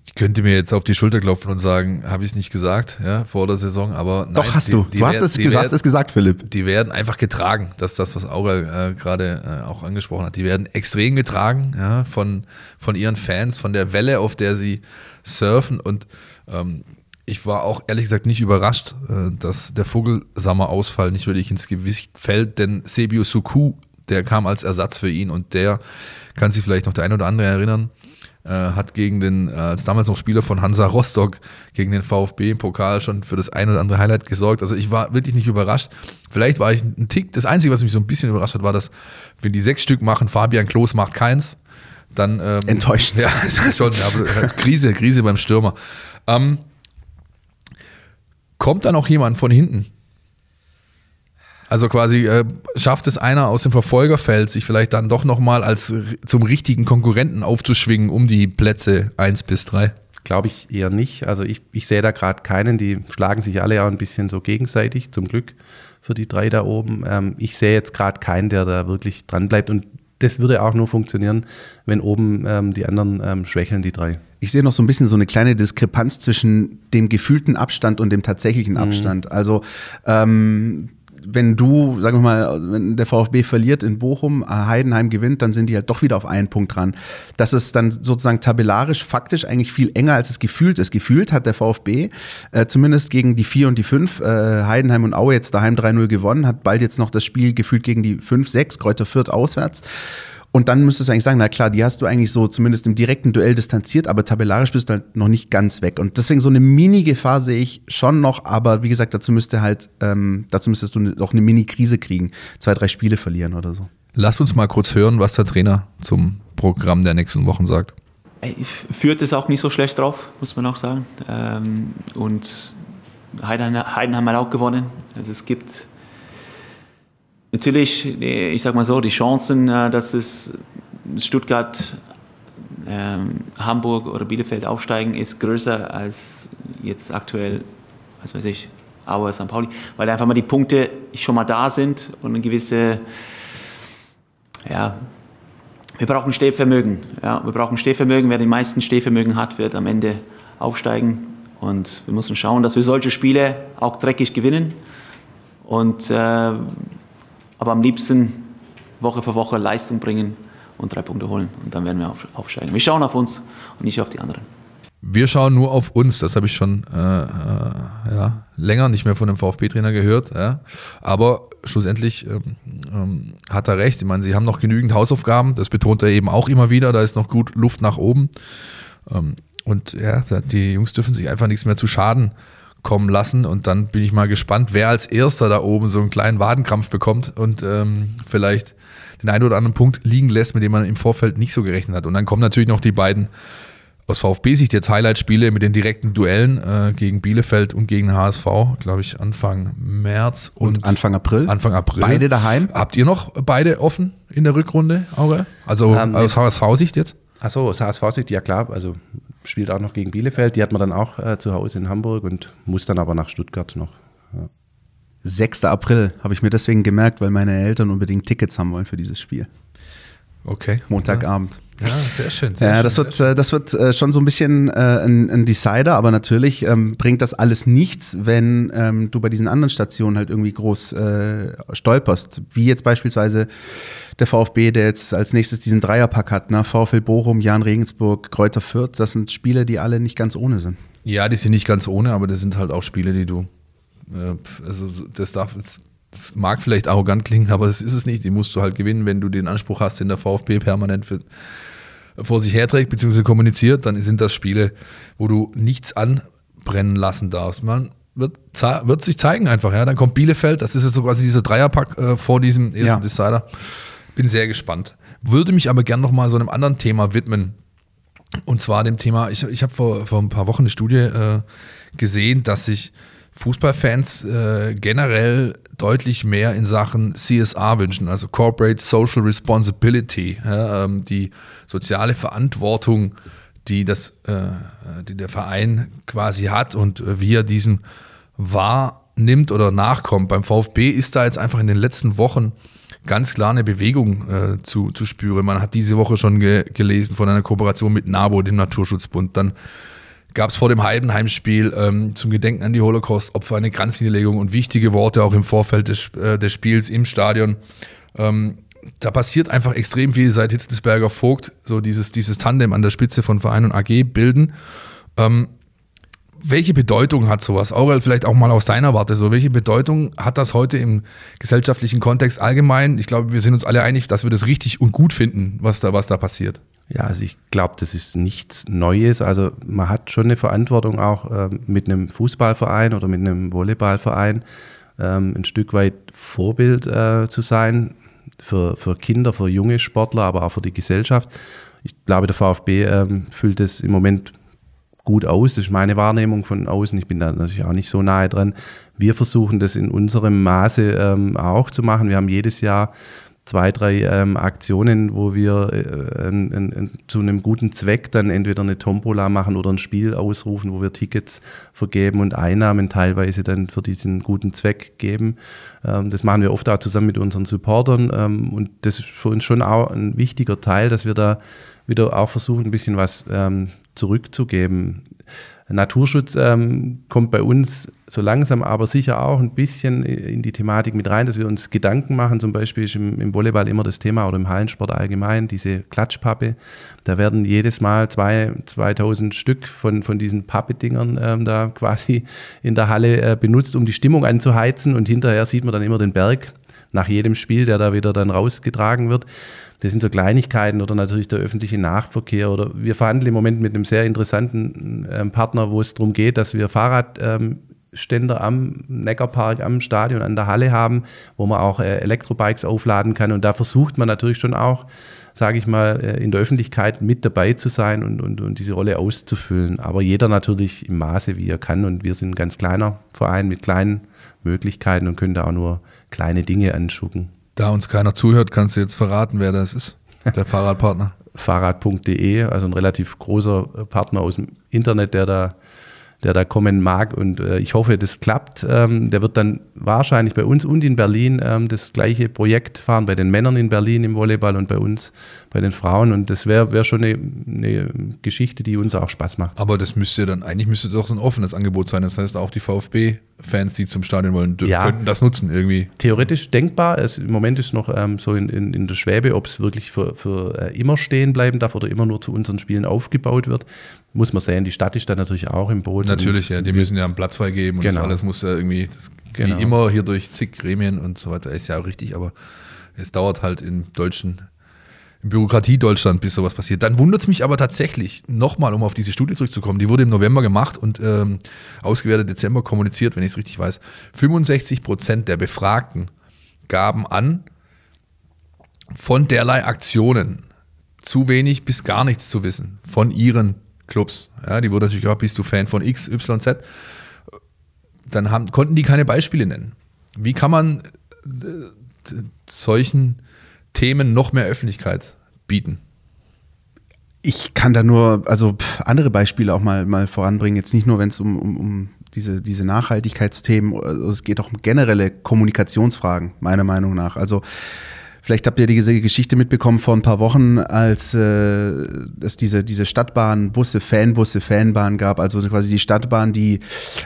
Ich könnte mir jetzt auf die Schulter klopfen und sagen, habe ich es nicht gesagt, ja, vor der Saison, aber nein, Doch, hast die, du. Die du, hast, es, du hast es gesagt, Philipp. Die werden einfach getragen. Das ist das, was Aurel äh, gerade äh, auch angesprochen hat. Die werden extrem getragen ja, von, von ihren Fans, von der Welle, auf der sie surfen und ähm, ich war auch ehrlich gesagt nicht überrascht, äh, dass der Vogelsammer-Ausfall nicht wirklich ins Gewicht fällt, denn Sebio Suku der kam als Ersatz für ihn und der kann sich vielleicht noch der ein oder andere erinnern, äh, hat gegen den, äh, als damals noch Spieler von Hansa Rostock, gegen den VfB im Pokal schon für das ein oder andere Highlight gesorgt. Also ich war wirklich nicht überrascht. Vielleicht war ich ein Tick, das Einzige, was mich so ein bisschen überrascht hat, war, dass wenn die sechs Stück machen, Fabian Klos macht keins, dann ähm, enttäuscht. Ja, schon, aber Krise, Krise beim Stürmer. Ähm, kommt da noch jemand von hinten? Also quasi äh, schafft es einer aus dem Verfolgerfeld, sich vielleicht dann doch nochmal als zum richtigen Konkurrenten aufzuschwingen um die Plätze 1 bis 3? Glaube ich eher nicht. Also ich, ich sehe da gerade keinen, die schlagen sich alle ja ein bisschen so gegenseitig, zum Glück für die drei da oben. Ähm, ich sehe jetzt gerade keinen, der da wirklich dran bleibt. Und das würde auch nur funktionieren, wenn oben ähm, die anderen ähm, schwächeln, die drei. Ich sehe noch so ein bisschen so eine kleine Diskrepanz zwischen dem gefühlten Abstand und dem tatsächlichen mhm. Abstand. Mhm. Also ähm, wenn du, sagen wir mal, wenn der VfB verliert in Bochum, äh, Heidenheim gewinnt, dann sind die halt doch wieder auf einen Punkt dran. Das ist dann sozusagen tabellarisch, faktisch eigentlich viel enger, als es gefühlt ist. Gefühlt hat der VfB äh, zumindest gegen die 4 und die 5, äh, Heidenheim und Aue jetzt daheim 3-0 gewonnen, hat bald jetzt noch das Spiel gefühlt gegen die 5, 6, Kräuter Fürth auswärts. Und dann müsstest du eigentlich sagen, na klar, die hast du eigentlich so zumindest im direkten Duell distanziert, aber tabellarisch bist du halt noch nicht ganz weg. Und deswegen so eine Mini-Gefahr sehe ich schon noch, aber wie gesagt, dazu müsste halt, ähm, dazu müsstest du auch eine Mini-Krise kriegen, zwei, drei Spiele verlieren oder so. Lass uns mal kurz hören, was der Trainer zum Programm der nächsten Wochen sagt. Führt es auch nicht so schlecht drauf, muss man auch sagen. Ähm, und Heidenheim hat auch gewonnen. Also es gibt Natürlich, ich sage mal so, die Chancen, äh, dass es Stuttgart, ähm, Hamburg oder Bielefeld aufsteigen, ist größer als jetzt aktuell, was weiß ich, Aue, St. Pauli, weil einfach mal die Punkte schon mal da sind und eine gewisse, ja, wir brauchen Stehvermögen. Ja, wir brauchen Stehvermögen. Wer die meisten Stehvermögen hat, wird am Ende aufsteigen. Und wir müssen schauen, dass wir solche Spiele auch dreckig gewinnen. Und äh, aber am liebsten Woche für Woche Leistung bringen und drei Punkte holen. Und dann werden wir aufsteigen. Wir schauen auf uns und nicht auf die anderen. Wir schauen nur auf uns, das habe ich schon äh, äh, ja, länger nicht mehr von einem VfB-Trainer gehört. Ja. Aber schlussendlich ähm, ähm, hat er recht. Ich meine, sie haben noch genügend Hausaufgaben, das betont er eben auch immer wieder, da ist noch gut Luft nach oben. Ähm, und ja, die Jungs dürfen sich einfach nichts mehr zu Schaden kommen lassen. Und dann bin ich mal gespannt, wer als erster da oben so einen kleinen Wadenkrampf bekommt und ähm, vielleicht den einen oder anderen Punkt liegen lässt, mit dem man im Vorfeld nicht so gerechnet hat. Und dann kommen natürlich noch die beiden aus VfB-Sicht jetzt Highlight-Spiele mit den direkten Duellen äh, gegen Bielefeld und gegen HSV, glaube ich, Anfang März und, und, Anfang April. Anfang April. Beide daheim. Habt ihr noch beide offen in der Rückrunde, Aure? Also um, ähm, aus HSV-Sicht jetzt? Achso, aus HSV-Sicht, ja klar. Also spielt auch noch gegen Bielefeld. Die hat man dann auch äh, zu Hause in Hamburg und muss dann aber nach Stuttgart noch. Ja. 6. April habe ich mir deswegen gemerkt, weil meine Eltern unbedingt Tickets haben wollen für dieses Spiel. Okay. Montagabend. Ja, sehr schön. Sehr Ja, schön, das sehr wird, schön. äh, das wird äh, schon so ein bisschen äh, ein, ein Decider, aber natürlich ähm, bringt das alles nichts, wenn ähm, du bei diesen anderen Stationen halt irgendwie groß äh, stolperst. Wie jetzt beispielsweise der VfB, der jetzt als nächstes diesen Dreierpack hat, ne? VfL Bochum, Jan Regensburg, Kräuter Fürth, das sind Spiele, die alle nicht ganz ohne sind. Ja, die sind nicht ganz ohne, aber das sind halt auch Spiele, die du. Also so- das darf. Das mag vielleicht arrogant klingen, aber das ist es nicht. Die musst du halt gewinnen, wenn du den Anspruch hast, den der VfB permanent für, vor sich herträgt bzw. kommuniziert, dann sind das Spiele, wo du nichts anbrennen lassen darfst. Man wird, wird sich zeigen einfach. Ja, dann kommt Bielefeld. Das ist jetzt so quasi dieser Dreierpack äh, vor diesem ersten Ja. Decider. Bin sehr gespannt. Würde mich aber gern noch mal so einem anderen Thema widmen. Und zwar dem Thema, ich, ich habe vor, vor ein paar Wochen eine Studie äh, gesehen, dass sich Fußballfans äh, generell deutlich mehr in Sachen CSR wünschen, also Corporate Social Responsibility, ja, ähm, die soziale Verantwortung, die, das, äh, die der Verein quasi hat und äh, wie er diesen wahrnimmt oder nachkommt. Beim VfB ist da jetzt einfach in den letzten Wochen ganz klar eine Bewegung äh, zu, zu spüren. Man hat diese Woche schon ge gelesen von einer Kooperation mit NABO, dem Naturschutzbund. Dann gab es vor dem Heidenheim-Spiel ähm, zum Gedenken an die Holocaust-Opfer eine Kranzniederlegung und wichtige Worte auch im Vorfeld des, äh, des Spiels im Stadion. Ähm, da passiert einfach extrem viel seit Hitzelsberger Vogt, so dieses, dieses Tandem an der Spitze von Verein und AG bilden. Ähm, welche Bedeutung hat sowas? Aurel, vielleicht auch mal aus deiner Warte so. Welche Bedeutung hat das heute im gesellschaftlichen Kontext allgemein? Ich glaube, wir sind uns alle einig, dass wir das richtig und gut finden, was da, was da passiert. Ja, also ich glaube, das ist nichts Neues. Also man hat schon eine Verantwortung auch ähm, mit einem Fußballverein oder mit einem Volleyballverein ähm, ein Stück weit Vorbild äh, zu sein für, für Kinder, für junge Sportler, aber auch für die Gesellschaft. Ich glaube, der VfB ähm, füllt es im Moment gut aus. Das ist meine Wahrnehmung von außen. Ich bin da natürlich auch nicht so nahe dran. Wir versuchen das in unserem Maße ähm, auch zu machen. Wir haben jedes Jahr zwei, drei ähm, Aktionen, wo wir äh, ein, ein, ein, zu einem guten Zweck dann entweder eine Tombola machen oder ein Spiel ausrufen, wo wir Tickets vergeben und Einnahmen teilweise dann für diesen guten Zweck geben. Ähm, das machen wir oft auch zusammen mit unseren Supportern ähm, und das ist für uns schon auch ein wichtiger Teil, dass wir da wieder auch versuchen, ein bisschen was ähm, zurückzugeben. Naturschutz ähm, kommt bei uns so langsam, aber sicher auch ein bisschen in die Thematik mit rein, dass wir uns Gedanken machen. Zum Beispiel ist im, im Volleyball immer das Thema oder im Hallensport allgemein diese Klatschpappe. Da werden jedes Mal zwei, 2000 Stück von, von diesen Pappedingern ähm, da quasi in der Halle äh, benutzt, um die Stimmung anzuheizen. Und hinterher sieht man dann immer den Berg nach jedem Spiel, der da wieder dann rausgetragen wird. Das sind so Kleinigkeiten oder natürlich der öffentliche Nachverkehr. Oder wir verhandeln im Moment mit einem sehr interessanten ähm, Partner, wo es darum geht, dass wir Fahrradständer am Neckarpark, am Stadion, an der Halle haben, wo man auch äh, Elektrobikes aufladen kann. Und da versucht man natürlich schon auch, sage ich mal, äh, in der Öffentlichkeit mit dabei zu sein und, und, und diese Rolle auszufüllen. Aber jeder natürlich im Maße, wie er kann. Und wir sind ein ganz kleiner Verein mit kleinen Möglichkeiten und können da auch nur kleine Dinge anschucken. Da uns keiner zuhört, kannst du jetzt verraten, wer das ist. Der Fahrradpartner. Fahrrad.de, also ein relativ großer Partner aus dem Internet, der da, der da kommen mag. Und äh, ich hoffe, das klappt. Ähm, der wird dann wahrscheinlich bei uns und in Berlin ähm, das gleiche Projekt fahren, bei den Männern in Berlin im Volleyball und bei uns bei den Frauen. Und das wäre wär schon eine, eine Geschichte, die uns auch Spaß macht. Aber das müsste dann, eigentlich müsste doch so ein offenes Angebot sein. Das heißt, auch die VfB-Fans, die zum Stadion wollen, Ja. könnten das nutzen irgendwie. theoretisch denkbar. Es, Im Moment ist noch ähm, so in, in, in der Schwebe, ob es wirklich für, für äh, immer stehen bleiben darf oder immer nur zu unseren Spielen aufgebaut wird. Muss man sehen. Die Stadt ist da natürlich auch im Boot. Natürlich, ja. Die müssen ja einen Platz freigeben und das Genau. alles muss ja irgendwie, das, Genau. wie immer hier durch zig Gremien und so weiter, ist ja auch richtig, aber es dauert halt im deutschen, Bürokratie Deutschland, bis sowas passiert. Dann wundert es mich aber tatsächlich, nochmal, um auf diese Studie zurückzukommen, die wurde im November gemacht und ähm, ausgewertet Dezember kommuniziert, wenn ich es richtig weiß. 65 Prozent der Befragten gaben an, von derlei Aktionen zu wenig bis gar nichts zu wissen von ihren Clubs. Ja, die wurde natürlich auch, bist du Fan von X, Y, Z? Dann haben, konnten die keine Beispiele nennen. Wie kann man äh, solchen Themen noch mehr Öffentlichkeit bieten? Ich kann da nur, also andere Beispiele auch mal, mal voranbringen. Jetzt nicht nur, wenn es um, um, um diese, diese Nachhaltigkeitsthemen, also es geht auch um generelle Kommunikationsfragen, meiner Meinung nach. Also Vielleicht habt ihr diese Geschichte mitbekommen vor ein paar Wochen, als äh, es diese, diese Stadtbahnbusse, Fanbusse, Fanbahn gab, also quasi die Stadtbahn, die,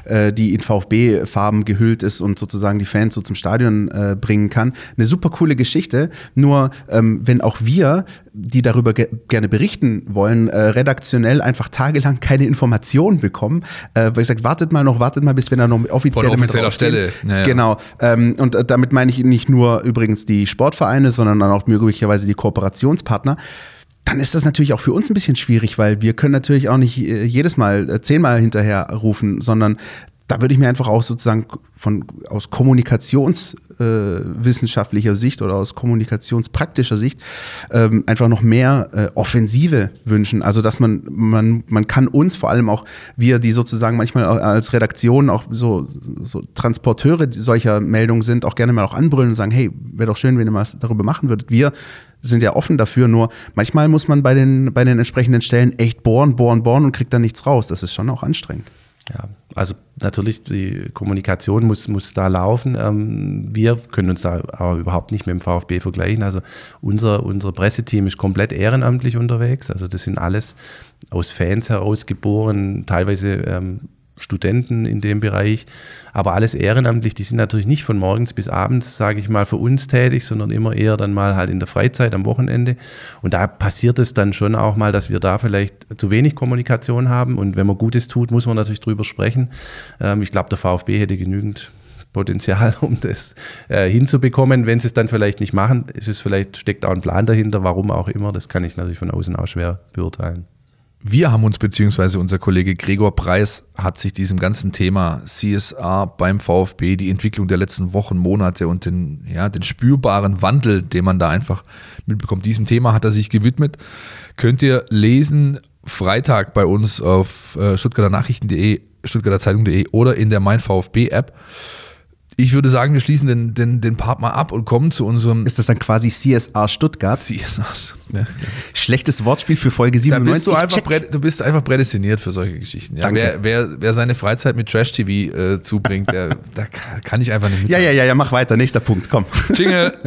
äh, die in VfB-Farben gehüllt ist und sozusagen die Fans so zum Stadion äh, bringen kann. Eine super coole Geschichte. Nur ähm, wenn auch wir, die darüber ge gerne berichten wollen, äh, redaktionell einfach tagelang keine Informationen bekommen, äh, weil ich sage, wartet mal noch, wartet mal, bis wir da noch offiziell Von offizieller Stelle. Ja, ja. Genau. Ähm, und äh, damit meine ich nicht nur übrigens die Sportvereine, sondern dann auch möglicherweise die Kooperationspartner dann ist das natürlich auch für uns ein bisschen schwierig, weil wir können natürlich auch nicht äh, jedes Mal äh, zehnmal hinterher rufen, sondern da würde ich mir einfach auch sozusagen von, aus kommunikationswissenschaftlicher äh, Sicht oder aus kommunikationspraktischer Sicht ähm, einfach noch mehr äh, Offensive wünschen. Also dass man, man, man kann uns vor allem auch, wir, die sozusagen manchmal als Redaktion auch so, so Transporteure solcher Meldungen sind, auch gerne mal auch anbrüllen und sagen, hey, wäre doch schön, wenn ihr was darüber machen würdet. Wir sind ja offen dafür, nur manchmal muss man bei den, bei den entsprechenden Stellen echt bohren, bohren, bohren und kriegt dann nichts raus. Das ist schon auch anstrengend. Ja, also natürlich, die Kommunikation muss, muss da laufen. Ähm, wir können uns da aber überhaupt nicht mit dem VfB vergleichen. Also unser, unser Presseteam ist komplett ehrenamtlich unterwegs. Also das sind alles aus Fans heraus geboren, teilweise ähm, Studenten in dem Bereich, aber alles ehrenamtlich. Die sind natürlich nicht von morgens bis abends, sage ich mal, für uns tätig, sondern immer eher dann mal halt in der Freizeit am Wochenende. Und da passiert es dann schon auch mal, dass wir da vielleicht zu wenig Kommunikation haben. Und wenn man Gutes tut, muss man natürlich drüber sprechen. Ähm, ich glaube, der VfB hätte genügend Potenzial, um das äh, hinzubekommen. Wenn sie es dann vielleicht nicht machen, ist es vielleicht, steckt auch ein Plan dahinter, warum auch immer. Das kann ich natürlich von außen auch schwer beurteilen. Wir haben uns, beziehungsweise unser Kollege Gregor Preis hat sich diesem ganzen Thema CSR beim VfB, die Entwicklung der letzten Wochen, Monate und den, ja, den spürbaren Wandel, den man da einfach mitbekommt, diesem Thema hat er sich gewidmet. Könnt ihr lesen Freitag bei uns auf äh, stuttgarter Zeitung.de oder in der Mein VfB App. Ich würde sagen, wir schließen den, den, den Part mal ab und kommen zu unserem. Ist das dann quasi CSR Stuttgart? CSR. Ja, Schlechtes Wortspiel für Folge 97. Da bist du, einfach du bist einfach prädestiniert für solche Geschichten. Ja, wer, wer, wer seine Freizeit mit Trash-TV äh, zubringt, der, da kann ich einfach nicht mit. Ja, ja, ja, ja, mach weiter. Nächster Punkt, komm. Jingle.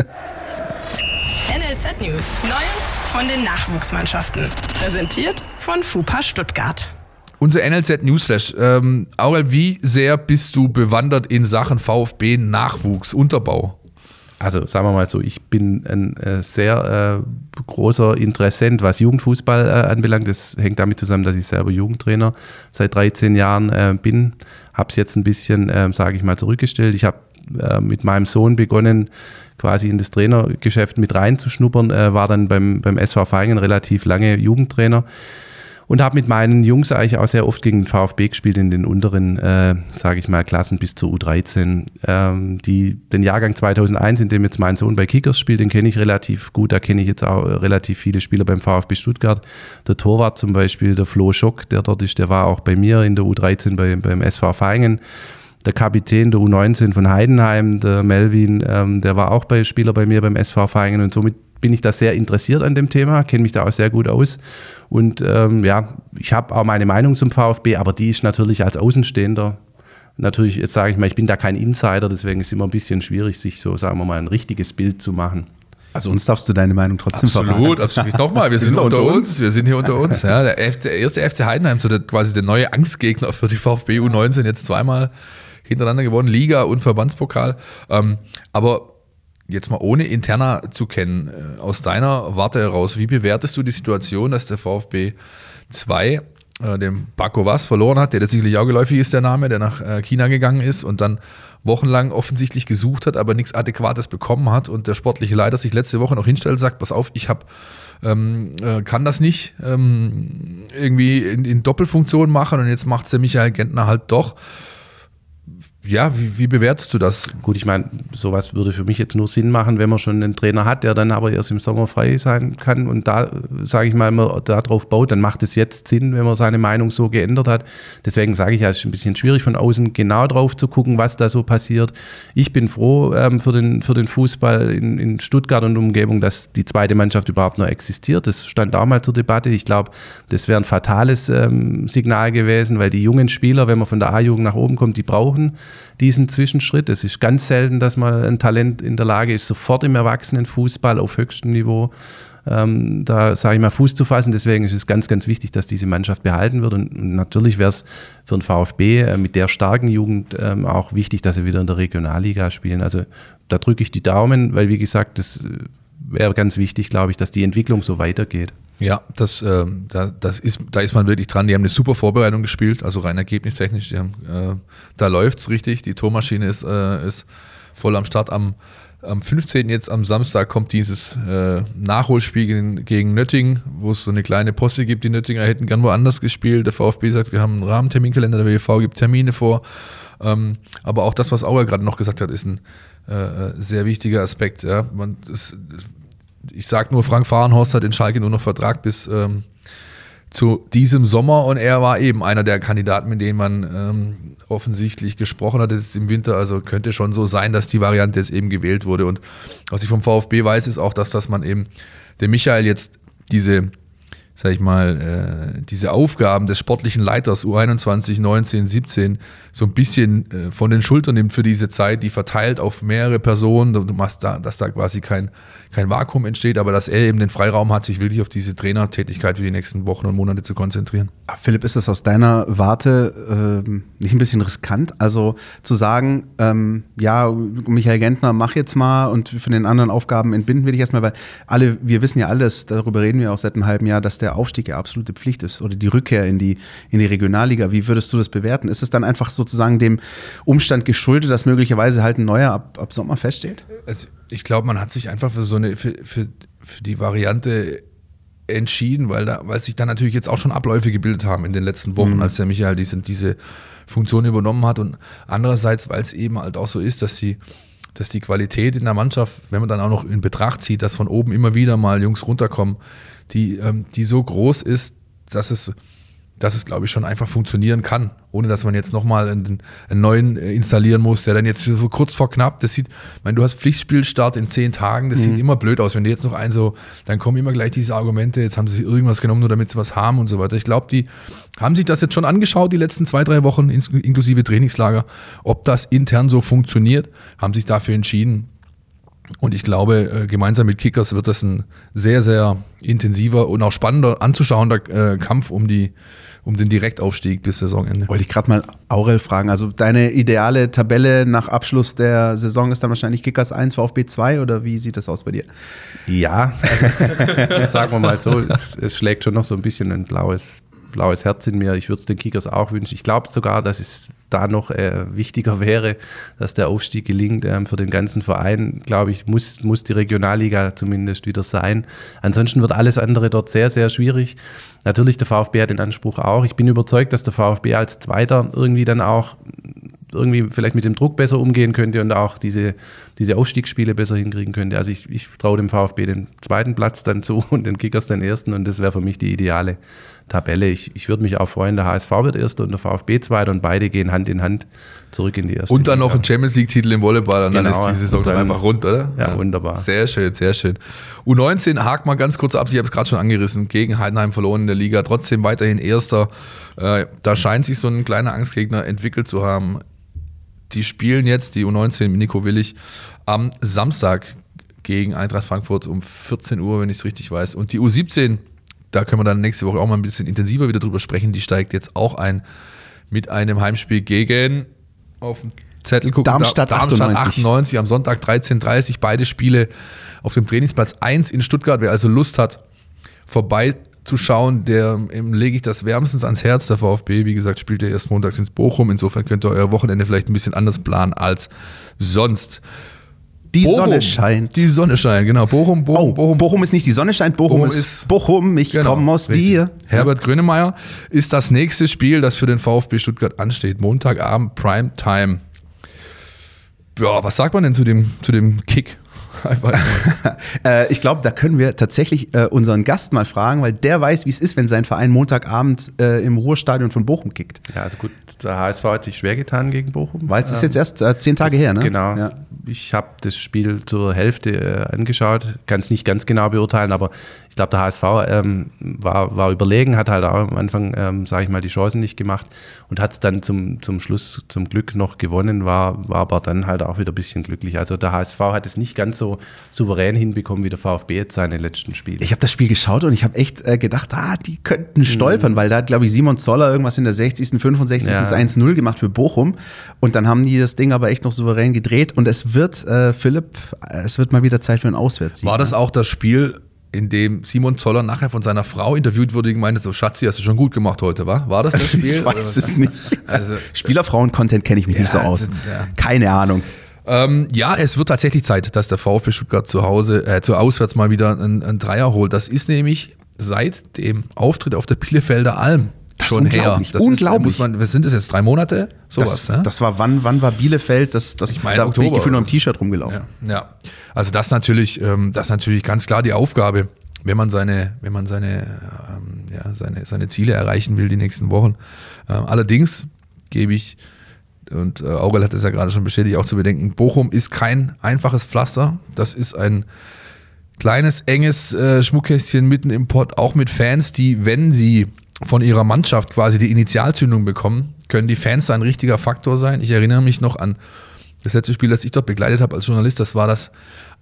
NLZ News. Neues von den Nachwuchsmannschaften. Präsentiert von FUPA Stuttgart. Unser NLZ Newsflash. Ähm, Aurel, wie sehr bist du bewandert in Sachen VfB Nachwuchs, Unterbau? Also sagen wir mal so, ich bin ein äh, sehr äh, großer Interessent, was Jugendfußball äh, anbelangt. Das hängt damit zusammen, dass ich selber Jugendtrainer seit 13 Jahren äh, bin. Habe es jetzt ein bisschen, äh, sage ich mal, zurückgestellt. Ich habe äh, mit meinem Sohn begonnen, quasi in das Trainergeschäft mit reinzuschnuppern, war dann beim, beim SV Feingen relativ lange Jugendtrainer und habe mit meinen Jungs eigentlich auch sehr oft gegen den VfB gespielt in den unteren, äh, sage ich mal, Klassen bis zur U13. Ähm, die, den Jahrgang 2001, in dem jetzt mein Sohn bei Kickers spielt, den kenne ich relativ gut. Da kenne ich jetzt auch relativ viele Spieler beim VfB Stuttgart. Der Torwart zum Beispiel, der Flo Schock, der dort ist, der war auch bei mir in der U13 bei, beim SV Feingen der Kapitän der U19 von Heidenheim, der Melvin, ähm, der war auch bei Spieler bei mir beim SV Feingen und somit bin ich da sehr interessiert an dem Thema, kenne mich da auch sehr gut aus. Und ähm, ja, ich habe auch meine Meinung zum VfB, aber die ist natürlich als Außenstehender natürlich, jetzt sage ich mal, ich bin da kein Insider, deswegen ist es immer ein bisschen schwierig, sich so, sagen wir mal, ein richtiges Bild zu machen. Also uns darfst du deine Meinung trotzdem absolut, verraten. Absolut, Nochmal, wir sind, unter uns. uns. wir sind hier unter uns. Ja, der, FC, der erste FC Heidenheim, so der, quasi der neue Angstgegner für die VfB U19, jetzt zweimal hintereinander gewonnen, Liga und Verbandspokal. Ähm, aber jetzt mal ohne interner zu kennen, äh, aus deiner Warte heraus, wie bewertest du die Situation, dass der VfB 2 äh, den Paco Was verloren hat, der jetzt sicherlich auch geläufig ist, der Name, der nach äh, China gegangen ist und dann wochenlang offensichtlich gesucht hat, aber nichts Adäquates bekommen hat und der sportliche Leiter sich letzte Woche noch hinstellt, sagt, pass auf, ich habe ähm, äh, kann das nicht ähm, irgendwie in, in Doppelfunktion machen und jetzt macht es der Michael Gentner halt doch. Ja, wie, wie bewertest du das? Gut, ich meine, sowas würde für mich jetzt nur Sinn machen, wenn man schon einen Trainer hat, der dann aber erst im Sommer frei sein kann und da, sage ich mal, man da drauf baut, dann macht es jetzt Sinn, wenn man seine Meinung so geändert hat. Deswegen sage ich ja, es ist ein bisschen schwierig von außen genau drauf zu gucken, was da so passiert. Ich bin froh ähm, für, den, für den Fußball in, in Stuttgart und Umgebung, dass die zweite Mannschaft überhaupt noch existiert. Das stand mal zur Debatte. Ich glaube, das wäre ein fatales ähm, Signal gewesen, weil die jungen Spieler, wenn man von der A-Jugend nach oben kommt, die brauchen diesen Zwischenschritt. Es ist ganz selten, dass mal ein Talent in der Lage ist, sofort im Erwachsenenfußball auf höchstem Niveau ähm, da, sage ich mal, Fuß zu fassen. Deswegen ist es ganz, ganz wichtig, dass diese Mannschaft behalten wird. Und, natürlich wäre es für den VfB äh, mit der starken Jugend ähm, auch wichtig, dass sie wieder in der Regionalliga spielen. Also da drücke ich die Daumen, weil, wie gesagt, das äh, wäre ganz wichtig, glaube ich, dass die Entwicklung so weitergeht. Ja, das, äh, da, das ist, da ist man wirklich dran. Die haben eine super Vorbereitung gespielt, also rein ergebnistechnisch. Die haben, äh, da läuft's richtig. Die Tormaschine ist, äh, ist voll am Start. Am, am 15. jetzt am Samstag kommt dieses äh, Nachholspiel gegen, gegen Nöttingen, wo es so eine kleine Posse gibt. Die Nöttinger hätten gern woanders gespielt. Der VfB sagt, wir haben einen Rahmenterminkalender, der WV gibt Termine vor. Ähm, aber auch das, was Auer gerade noch gesagt hat, ist ein äh, äh sehr wichtiger Aspekt. Ja. Man, das, ich sage nur, Frank Fahrenhorst hat in Schalke nur noch Vertrag bis ähm, zu diesem Sommer und er war eben einer der Kandidaten, mit denen man ähm, offensichtlich gesprochen hat jetzt im Winter. Also könnte schon so sein, dass die Variante jetzt eben gewählt wurde. Und was ich vom VfB weiß, ist auch, dass, dass man eben der Michael jetzt diese sag ich mal, äh, diese Aufgaben des sportlichen Leiters U21, 19, 17 so ein bisschen äh, von den Schultern nimmt für diese Zeit, die verteilt auf mehrere Personen, du machst da, dass da quasi kein, kein Vakuum entsteht, aber dass er eben den Freiraum hat, sich wirklich auf diese Trainertätigkeit für die nächsten Wochen und Monate zu konzentrieren. Ah, Philipp, ist das aus deiner Warte äh, nicht ein bisschen riskant? Also zu sagen, ähm, ja, Michael Gentner, mach jetzt mal und für den anderen Aufgaben entbinden wir dich erstmal, weil alle, wir wissen ja alles, darüber reden wir auch seit einem halben Jahr, dass der Aufstieg ja absolute Pflicht ist oder die Rückkehr in die, in die Regionalliga. Wie würdest du das bewerten? Ist es dann einfach sozusagen dem Umstand geschuldet, dass möglicherweise halt ein neuer ab, ab Sommer feststeht? Also ich glaube, man hat sich einfach für so eine, für, für, für die Variante entschieden, weil, da, weil sich da natürlich jetzt auch schon Abläufe gebildet haben in den letzten Wochen, mhm. als der Michael diese, diese Funktion übernommen hat. Und andererseits, weil es eben halt auch so ist, dass sie dass die Qualität in der Mannschaft, wenn man dann auch noch in Betracht zieht, dass von oben immer wieder mal Jungs runterkommen, die, ähm, die so groß ist, dass es, dass es, glaube ich, schon einfach funktionieren kann, ohne dass man jetzt nochmal einen, einen neuen äh, installieren muss, der dann jetzt so kurz vor knapp, das sieht, ich meine, du hast Pflichtspielstart in zehn Tagen, das mhm. sieht immer blöd aus, wenn du jetzt noch ein so, dann kommen immer gleich diese Argumente, jetzt haben sie irgendwas genommen, nur damit sie was haben und so weiter. Ich glaube, die haben sich das jetzt schon angeschaut, die letzten zwei, drei Wochen, inklusive Trainingslager, ob das intern so funktioniert, haben sich dafür entschieden, und ich glaube, äh, gemeinsam mit Kickers wird das ein sehr, sehr intensiver und auch spannender anzuschauender äh, Kampf um die um den Direktaufstieg bis Saisonende. Wollte ich gerade mal Aurel fragen. Also deine ideale Tabelle nach Abschluss der Saison ist dann wahrscheinlich Kickers 1, VfB 2 oder wie sieht das aus bei dir? Ja, also sagen wir mal so, es, es schlägt schon noch so ein bisschen ein blaues blaues Herz in mir. Ich würde es den Kickers auch wünschen. Ich glaube sogar, dass es da noch äh, wichtiger wäre, dass der Aufstieg gelingt. Ähm, für den ganzen Verein, glaube ich, muss, muss die Regionalliga zumindest wieder sein. Ansonsten wird alles andere dort sehr, sehr schwierig. Natürlich, der VfB hat den Anspruch auch. Ich bin überzeugt, dass der VfB als Zweiter irgendwie dann auch irgendwie vielleicht mit dem Druck besser umgehen könnte und auch diese, diese Aufstiegsspiele besser hinkriegen könnte. Also ich, ich traue dem VfB den zweiten Platz dann zu und den Kickers den ersten und das wäre für mich die ideale Tabelle. Ich, ich würde mich auch freuen, der HSV wird erster und der VfB zweiter und beide gehen Hand in Hand zurück in die erste Und dann Liga. noch ein Champions League-Titel im Volleyball und genau. dann ist die Saison dann, einfach rund, oder? Ja, ja, wunderbar. Sehr schön, sehr schön. U19 hakt mal ganz kurz ab, ich habe es gerade schon angerissen, gegen Heidenheim verloren in der Liga, trotzdem weiterhin erster. Äh, da scheint sich so ein kleiner Angstgegner entwickelt zu haben die spielen jetzt, die U19 mit Nico Willig, am Samstag gegen Eintracht Frankfurt um 14 Uhr, wenn ich es richtig weiß. Und die U17, da können wir dann nächste Woche auch mal ein bisschen intensiver wieder drüber sprechen, die steigt jetzt auch ein mit einem Heimspiel gegen auf den Zettel gucken. Darmstadt, Darmstadt 98. 98 am Sonntag 13.30 beide Spiele auf dem Trainingsplatz 1 in Stuttgart. Wer also Lust hat, vorbei zu schauen, der lege ich das wärmstens ans Herz. Der VfB, wie gesagt, spielt ja erst montags ins Bochum. Insofern könnt ihr euer Wochenende vielleicht ein bisschen anders planen als sonst. Die Bochum. Sonne scheint. Die Sonne scheint, genau. Bochum, Bochum, oh, Bochum. Bochum ist nicht die Sonne scheint, Bochum, Bochum ist Bochum, ich genau, komme aus richtig. dir. Herbert. Grönemeyer ist das nächste Spiel, das für den VfB Stuttgart ansteht. Montagabend, Prime Time. Ja, was sagt man denn zu dem, zu dem Kick? äh, ich glaube, da können wir tatsächlich äh, unseren Gast mal fragen, weil der weiß, wie es ist, wenn sein Verein Montagabend äh, im Ruhestadion von Bochum kickt. Ja, also gut, der HSV hat sich schwer getan gegen Bochum. Weil es ist jetzt erst äh, zehn Tage her, ne? Genau. Ja. Ich habe das Spiel zur Hälfte angeschaut, kann es nicht ganz genau beurteilen, aber ich glaube, der HSV ähm, war, war überlegen, hat halt auch am Anfang, ähm, sage ich mal, die Chancen nicht gemacht und hat es dann zum, zum Schluss zum Glück noch gewonnen, war, war aber dann halt auch wieder ein bisschen glücklich. Also der HSV hat es nicht ganz so souverän hinbekommen wie der VfB jetzt seine letzten Spiele. Ich habe das Spiel geschaut und ich habe echt äh, gedacht, ah, die könnten stolpern, mhm. weil da hat, glaube ich, Simon Zoller irgendwas in der 60., 65. Ja. 1-0 gemacht für Bochum und dann haben die das Ding aber echt noch souverän gedreht und es wird, äh, Philipp, es wird mal wieder Zeit für ein Auswärtssieg. War das ne? auch das Spiel, in dem Simon Zoller nachher von seiner Frau interviewt wurde und meinte so, Schatzi, hast du schon gut gemacht heute, wa? War das das Spiel? ich weiß es nicht. Also, Spielerfrauen-Content kenne ich mich ja, nicht so aus. Ist, ja. Keine Ahnung. Ähm, ja, es wird tatsächlich Zeit, dass der VfB Stuttgart zu Hause, äh, zu Auswärts mal wieder einen, einen Dreier holt. Das ist nämlich seit dem Auftritt auf der Bielefelder Alm das schon her. Das unglaublich. Ist, muss man, was sind das jetzt? Drei Monate? Sowas, das, ja? das war wann, wann war Bielefeld? Das, das, ich meine, da Oktober, bin ich gefühlt noch im T-Shirt rumgelaufen. Ja, ja, also das natürlich, ähm, das natürlich ganz klar die Aufgabe, wenn man seine, wenn man seine, ähm, ja, seine, seine Ziele erreichen will die nächsten Wochen. Ähm, allerdings gebe ich und äh, Aurel hat es ja gerade schon bestätigt, auch zu bedenken, Bochum ist kein einfaches Pflaster. Das ist ein kleines, enges äh, Schmuckkästchen mitten im Pott, auch mit Fans, die, wenn sie von ihrer Mannschaft quasi die Initialzündung bekommen, können die Fans da ein richtiger Faktor sein. Ich erinnere mich noch an das letzte Spiel, das ich dort begleitet habe als Journalist. Das war das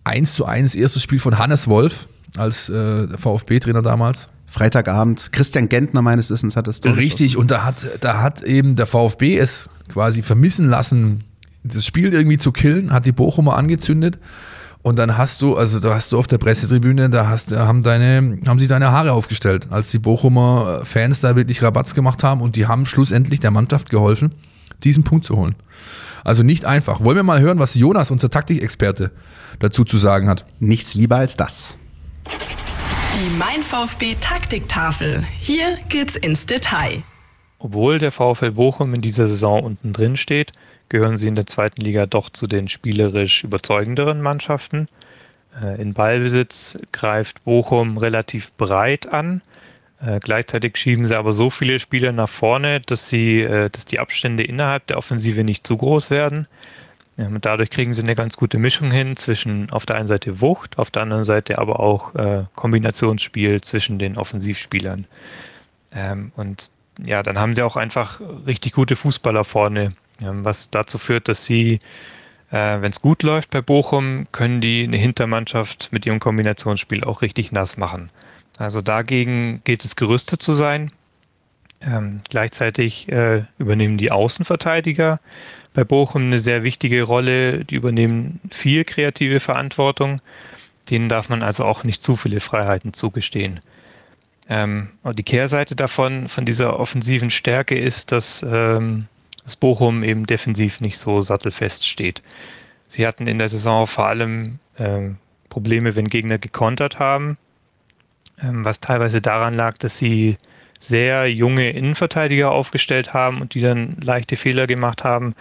1 zu 1 erste Spiel von Hannes Wolf als äh, VfB-Trainer damals. Freitagabend, Christian Gentner meines Wissens hat es Richtig, und da hat, da hat eben der VfB es quasi vermissen lassen, das Spiel irgendwie zu killen, hat die Bochumer angezündet. Und dann hast du, also da hast du auf der Pressetribüne, da hast, haben deine, haben sich deine Haare aufgestellt, als die Bochumer Fans da wirklich Rabatz gemacht haben und die haben schlussendlich der Mannschaft geholfen, diesen Punkt zu holen. Also nicht einfach. Wollen wir mal hören, was Jonas, unser Taktikexperte, dazu zu sagen hat? Nichts lieber als das. Die Mein VfB Taktiktafel. Hier geht's ins Detail. Obwohl der VfL Bochum in dieser Saison unten drin steht, gehören sie in der zweiten Liga doch zu den spielerisch überzeugenderen Mannschaften. Äh, in Ballbesitz greift Bochum relativ breit an. Äh, gleichzeitig schieben sie aber so viele Spieler nach vorne, dass, sie, äh, dass die Abstände innerhalb der Offensive nicht zu groß werden. Dadurch kriegen sie eine ganz gute Mischung hin zwischen auf der einen Seite Wucht, auf der anderen Seite aber auch Kombinationsspiel zwischen den Offensivspielern. Ähm, und ja, dann haben sie auch einfach richtig gute Fußballer vorne, was dazu führt, dass sie, äh, wenn es gut läuft bei Bochum, können die eine Hintermannschaft mit ihrem Kombinationsspiel auch richtig nass machen. Also dagegen geht es gerüstet zu sein. Ähm, gleichzeitig äh, übernehmen die Außenverteidiger bei Bochum eine sehr wichtige Rolle. Die übernehmen viel kreative Verantwortung. Denen darf man also auch nicht zu viele Freiheiten zugestehen. Ähm, die Kehrseite davon, von dieser offensiven Stärke ist, dass ähm, dass Bochum eben defensiv nicht so sattelfest steht. Sie hatten in der Saison vor allem äh, Probleme, wenn Gegner gekontert haben, ähm, was teilweise daran lag, dass sie sehr junge Innenverteidiger aufgestellt haben und die dann leichte Fehler gemacht haben.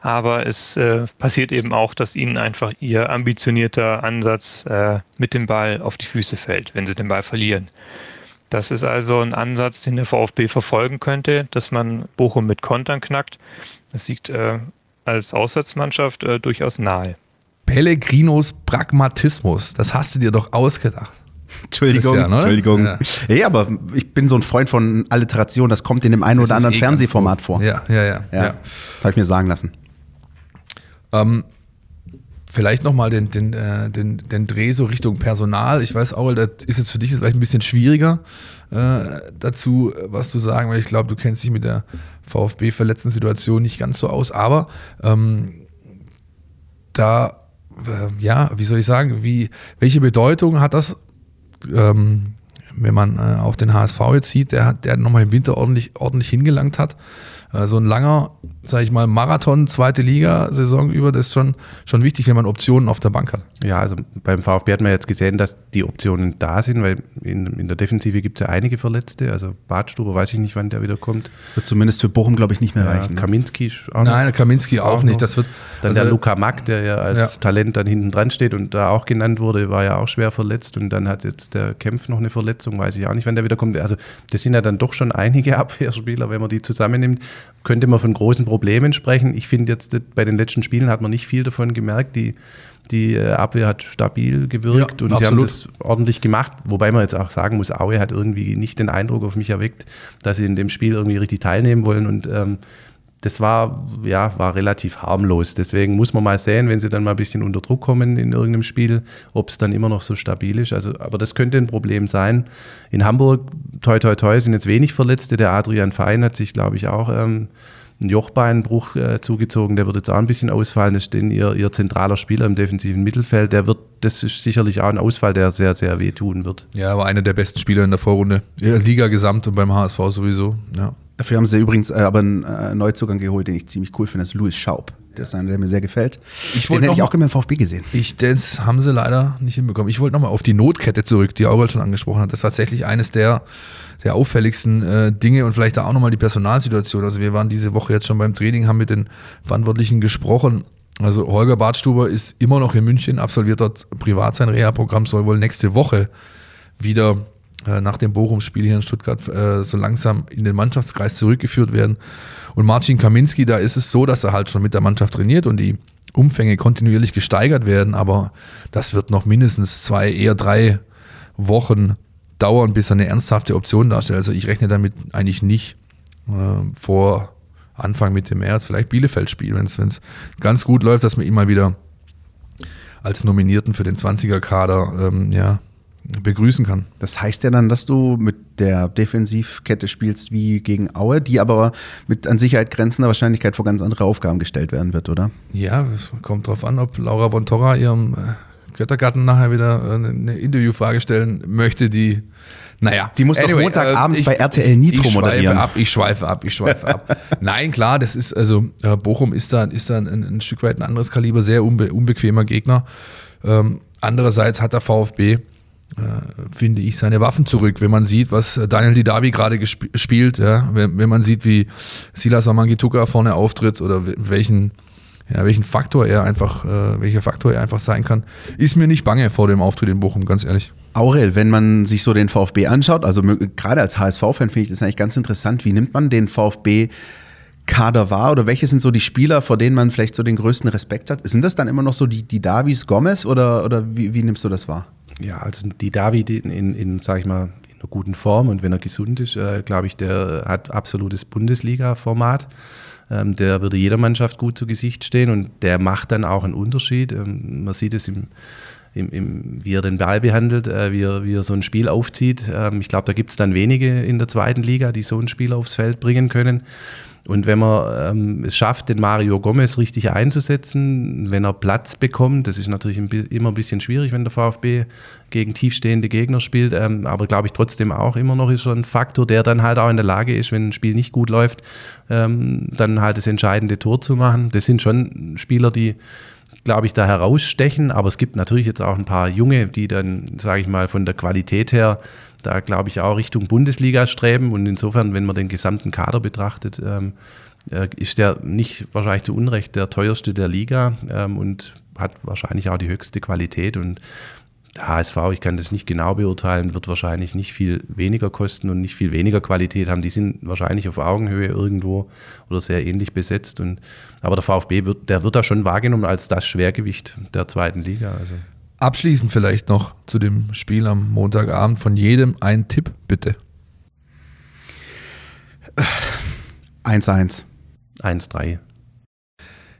Aber es äh, passiert eben auch, dass ihnen einfach ihr ambitionierter Ansatz äh, mit dem Ball auf die Füße fällt, wenn sie den Ball verlieren. Das ist also ein Ansatz, den der VfB verfolgen könnte, dass man Bochum mit Kontern knackt. Das liegt äh, als Auswärtsmannschaft äh, durchaus nahe. Pellegrinos Pragmatismus, das hast du dir doch ausgedacht. Entschuldigung, Christian, Entschuldigung. Ja. ja. aber ich bin so ein Freund von Alliteration, das kommt in dem einen oder anderen eh Fernsehformat vor. Ja, ja, ja. ja. ja. Habe ich mir sagen lassen. Ähm, Vielleicht nochmal den, den, äh, den, den Dreh so Richtung Personal. Ich weiß, Aurel, das ist jetzt für dich vielleicht ein bisschen schwieriger äh, dazu, was zu sagen, weil ich glaube, du kennst dich mit der VfB-verletzten Situation nicht ganz so aus. Aber ähm, da, äh, ja, wie soll ich sagen, wie, welche Bedeutung hat das, ähm, wenn man äh, auch den HSV jetzt sieht, der, der nochmal im Winter ordentlich, ordentlich hingelangt hat? äh, so ein langer, sag ich mal, Marathon, zweite Liga-Saison über, das ist schon, schon wichtig, wenn man Optionen auf der Bank hat. Ja, also beim VfB hat man jetzt gesehen, dass die Optionen da sind, weil in, in der Defensive gibt es ja einige Verletzte. Also Badstuber weiß ich nicht, wann der wieder kommt. Wird zumindest für Bochum, glaube ich, nicht mehr Ja, reichen. ne? Kaminski auch Nein, der Kaminski auch, auch nicht. Das wird, Dann also- der Luca Mack, der ja als Ja. Talent dann hinten dran steht und da auch genannt wurde, war ja auch schwer verletzt. Und dann hat jetzt der Kempf noch eine Verletzung, weiß ich auch nicht, wann der wieder kommt. Also das sind ja dann doch schon einige Abwehrspieler, wenn man die zusammennimmt, könnte man von großen Problemen sprechen. Ich finde jetzt, bei den letzten Spielen hat man nicht viel davon gemerkt. Die, die äh, Abwehr hat stabil gewirkt Ja, und sie haben absolut. das ordentlich gemacht. Wobei man jetzt auch sagen muss, Aue hat irgendwie nicht den Eindruck auf mich erweckt, dass sie in dem Spiel irgendwie richtig teilnehmen wollen. Und ähm, das war, ja, war relativ harmlos. Deswegen muss man mal sehen, wenn sie dann mal ein bisschen unter Druck kommen in irgendeinem Spiel, ob es dann immer noch so stabil ist. Also, aber das könnte ein Problem sein. In Hamburg, toi, toi, toi, sind jetzt wenig Verletzte. Der Adrian Fein hat sich, glaube ich, auch ähm, einen Jochbeinbruch äh, zugezogen. Der wird jetzt auch ein bisschen ausfallen. Das ist denn ihr, ihr zentraler Spieler im defensiven Mittelfeld. Der wird, das ist sicherlich auch ein Ausfall, der sehr, sehr wehtun wird. ja, er war einer der besten Spieler in der Vorrunde. In der Liga gesamt und beim HSV sowieso. Ja. Dafür haben sie übrigens äh, aber einen äh, Neuzugang geholt, den ich ziemlich cool finde. Das ist Louis Schaub. Der ist einer, der mir sehr gefällt. Ich den wollte hätte ich auch gerne beim VfB gesehen. Ich, das haben sie leider nicht hinbekommen. Ich wollte nochmal auf die Notkette zurück, die Aurel schon angesprochen hat. Das ist tatsächlich eines der, der auffälligsten äh, Dinge und vielleicht da auch nochmal die Personalsituation. Also wir waren diese Woche jetzt schon beim Training, haben mit den Verantwortlichen gesprochen. Also Holger Bartstuber ist immer noch in München, absolviert dort privat sein Reha-Programm, soll wohl nächste Woche wieder äh, nach dem Bochum-Spiel hier in Stuttgart äh, so langsam in den Mannschaftskreis zurückgeführt werden. Und Marcin Kaminski, da ist es so, dass er halt schon mit der Mannschaft trainiert und die Umfänge kontinuierlich gesteigert werden, aber das wird noch mindestens zwei, eher drei Wochen dauern, bis er eine ernsthafte Option darstellt. Also ich rechne damit eigentlich nicht äh, vor Anfang Mitte März, vielleicht Bielefeld spielen, wenn es ganz gut läuft, dass man ihn mal wieder als Nominierten für den 20er-Kader ähm, ja, begrüßen kann. Das heißt ja dann, dass du mit der Defensivkette spielst wie gegen Aue, die aber mit an Sicherheit grenzender Wahrscheinlichkeit vor ganz andere Aufgaben gestellt werden wird, oder? Ja, es kommt drauf an, ob Laura von Torra ihrem äh, Göttergarten nachher wieder äh, eine, eine Interviewfrage stellen möchte, die, naja. Die muss doch Montagabends bei RTL Nitro ich schweife moderieren. Ab, ich schweife ab, ich schweife ab. Nein, klar, das ist, also äh, Bochum ist da, ist da ein, ein Stück weit ein anderes Kaliber, sehr unbe unbequemer Gegner. Ähm, andererseits hat der VfB äh, finde ich, seine Waffen zurück. Wenn man sieht, was äh, Daniel Didavi gerade spielt, ja, wenn, wenn man sieht, wie Silas Wamangituka vorne auftritt oder we- welchen, ja, welchen Faktor er einfach, äh, welcher Faktor er einfach sein kann, ist mir nicht bange vor dem Auftritt in Bochum, ganz ehrlich. Aurel, wenn man sich so den VfB anschaut, also gerade als HSV-Fan finde ich das eigentlich ganz interessant. Wie nimmt man den VfB Kader wahr oder welche sind so die Spieler, vor denen man vielleicht so den größten Respekt hat? Sind das dann immer noch so die, die Davis Gomez oder, oder wie, wie nimmst du das wahr? Ja, also die David in, in, in sag ich mal, in einer guten Form und wenn er gesund ist, äh, glaube ich, der hat absolutes Bundesliga-Format. Ähm, der würde jeder Mannschaft gut zu Gesicht stehen und der macht dann auch einen Unterschied. Ähm, man sieht es im, im, im, wie er den Ball behandelt, äh, wie, er, wie er so ein Spiel aufzieht. Ähm, ich glaube, da gibt es dann wenige in der zweiten Liga, die so ein Spiel aufs Feld bringen können. Und wenn man ähm, es schafft, den Mario Gomez richtig einzusetzen, wenn er Platz bekommt, das ist natürlich immer ein bisschen schwierig, wenn der VfB gegen tiefstehende Gegner spielt, ähm, aber glaube ich trotzdem auch immer noch ist er ein Faktor, der dann halt auch in der Lage ist, wenn ein Spiel nicht gut läuft, ähm, dann halt das entscheidende Tor zu machen. Das sind schon Spieler, die glaube ich, da herausstechen. Aber es gibt natürlich jetzt auch ein paar Junge, die dann, sage ich mal, von der Qualität her da, glaube ich, auch Richtung Bundesliga streben. Und insofern, wenn man den gesamten Kader betrachtet, ähm, äh, ist der nicht wahrscheinlich zu Unrecht der teuerste der Liga ähm, und hat wahrscheinlich auch die höchste Qualität. Und der HSV, ich kann das nicht genau beurteilen, wird wahrscheinlich nicht viel weniger kosten und nicht viel weniger Qualität haben. Die sind wahrscheinlich auf Augenhöhe irgendwo oder sehr ähnlich besetzt. Und, aber der VfB wird, der wird da schon wahrgenommen als das Schwergewicht der zweiten Liga. Also. Abschließend vielleicht noch zu dem Spiel am Montagabend von jedem ein Tipp, bitte. 1-1. 1-3.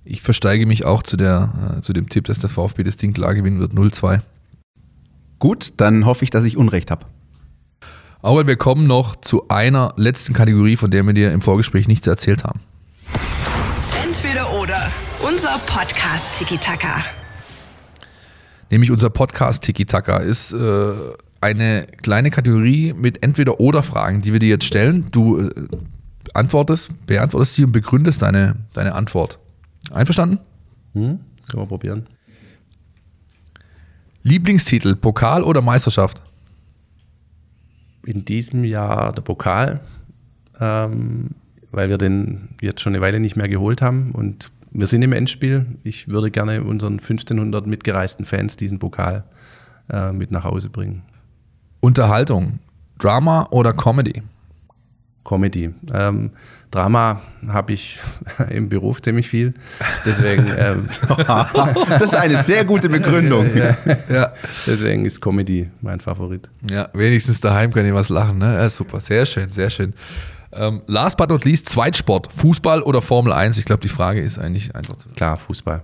Ich versteige mich auch zu, der, äh, zu dem Tipp, dass der VfB das Ding klar gewinnen wird, 0-2. Gut, dann hoffe ich, dass ich Unrecht habe. Aber wir kommen noch zu einer letzten Kategorie, von der wir dir im Vorgespräch nichts erzählt haben. Entweder oder. Unser Podcast Tiki Taka. Nämlich unser Podcast Tiki Taka ist äh, eine kleine Kategorie mit Entweder-Oder-Fragen, die wir dir jetzt stellen. Du äh, antwortest, beantwortest sie und begründest deine, deine Antwort. Einverstanden? Hm? Können wir probieren. Lieblingstitel, Pokal oder Meisterschaft? In diesem Jahr der Pokal, ähm, weil wir den jetzt schon eine Weile nicht mehr geholt haben und wir sind im Endspiel. Ich würde gerne unseren 1500 mitgereisten Fans diesen Pokal äh, mit nach Hause bringen. Unterhaltung, Drama oder Comedy? Comedy. Ähm, Drama habe ich im Beruf ziemlich viel. Deswegen. Ähm, das ist eine sehr gute Begründung. ja, ja. Deswegen ist Comedy mein Favorit. Ja, wenigstens daheim kann ich was lachen. Ne? Ja, super, sehr schön, sehr schön. Ähm, last but not least, Zweitsport, Fußball oder Formel 1? Ich glaube, die Frage ist eigentlich einfach. Klar, Fußball.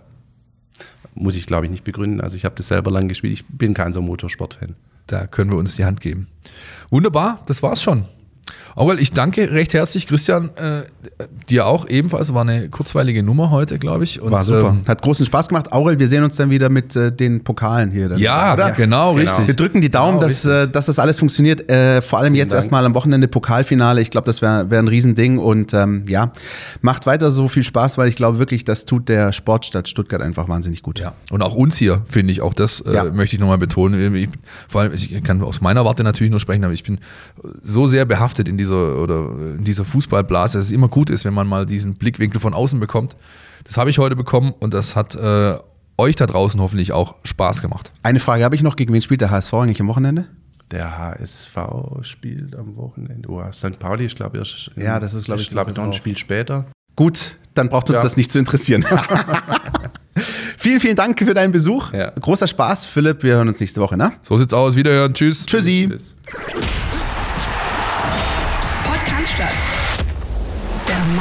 Muss ich, glaube ich, nicht begründen. Also ich habe das selber lang gespielt. Ich bin kein so Motorsport-Fan. Da können wir uns die Hand geben. Wunderbar, das war's schon. Aurel, ich danke recht herzlich, Christian, äh, dir auch ebenfalls. War eine kurzweilige Nummer heute, glaube ich. Und, War super. Ähm, Hat großen Spaß gemacht. Aurel, wir sehen uns dann wieder mit äh, den Pokalen hier. Dann, ja, oder? genau, genau, richtig. Wir drücken die Daumen, genau, dass, äh, dass das alles funktioniert. Äh, vor allem Vielen jetzt erstmal am Wochenende Pokalfinale. Ich glaube, das wäre wär ein Riesending. Und ähm, ja, macht weiter so viel Spaß, weil ich glaube wirklich, das tut der Sportstadt Stuttgart einfach wahnsinnig gut. Ja. Und auch uns hier, finde ich, auch das äh, ja. möchte ich nochmal betonen. Ich, vor allem, ich kann aus meiner Warte natürlich nur sprechen, aber ich bin so sehr behaftet in dieser oder in dieser Fußballblase, dass es immer gut ist, wenn man mal diesen Blickwinkel von außen bekommt. Das habe ich heute bekommen und das hat äh, euch da draußen hoffentlich auch Spaß gemacht. Eine Frage habe ich noch: Gegen wen spielt der HSV eigentlich am Wochenende? Der HSV spielt am Wochenende. Oh, St. Pauli ist, glaube ich, ja, das ist, glaube ich, glaube ich, noch ein Spiel später. Gut, dann braucht uns ja. das nicht zu interessieren. vielen, vielen Dank für deinen Besuch. Ja. Großer Spaß, Philipp. Wir hören uns nächste Woche, ne? So sieht's aus. Wiederhören. Tschüss. Tschüssi. Tschüss.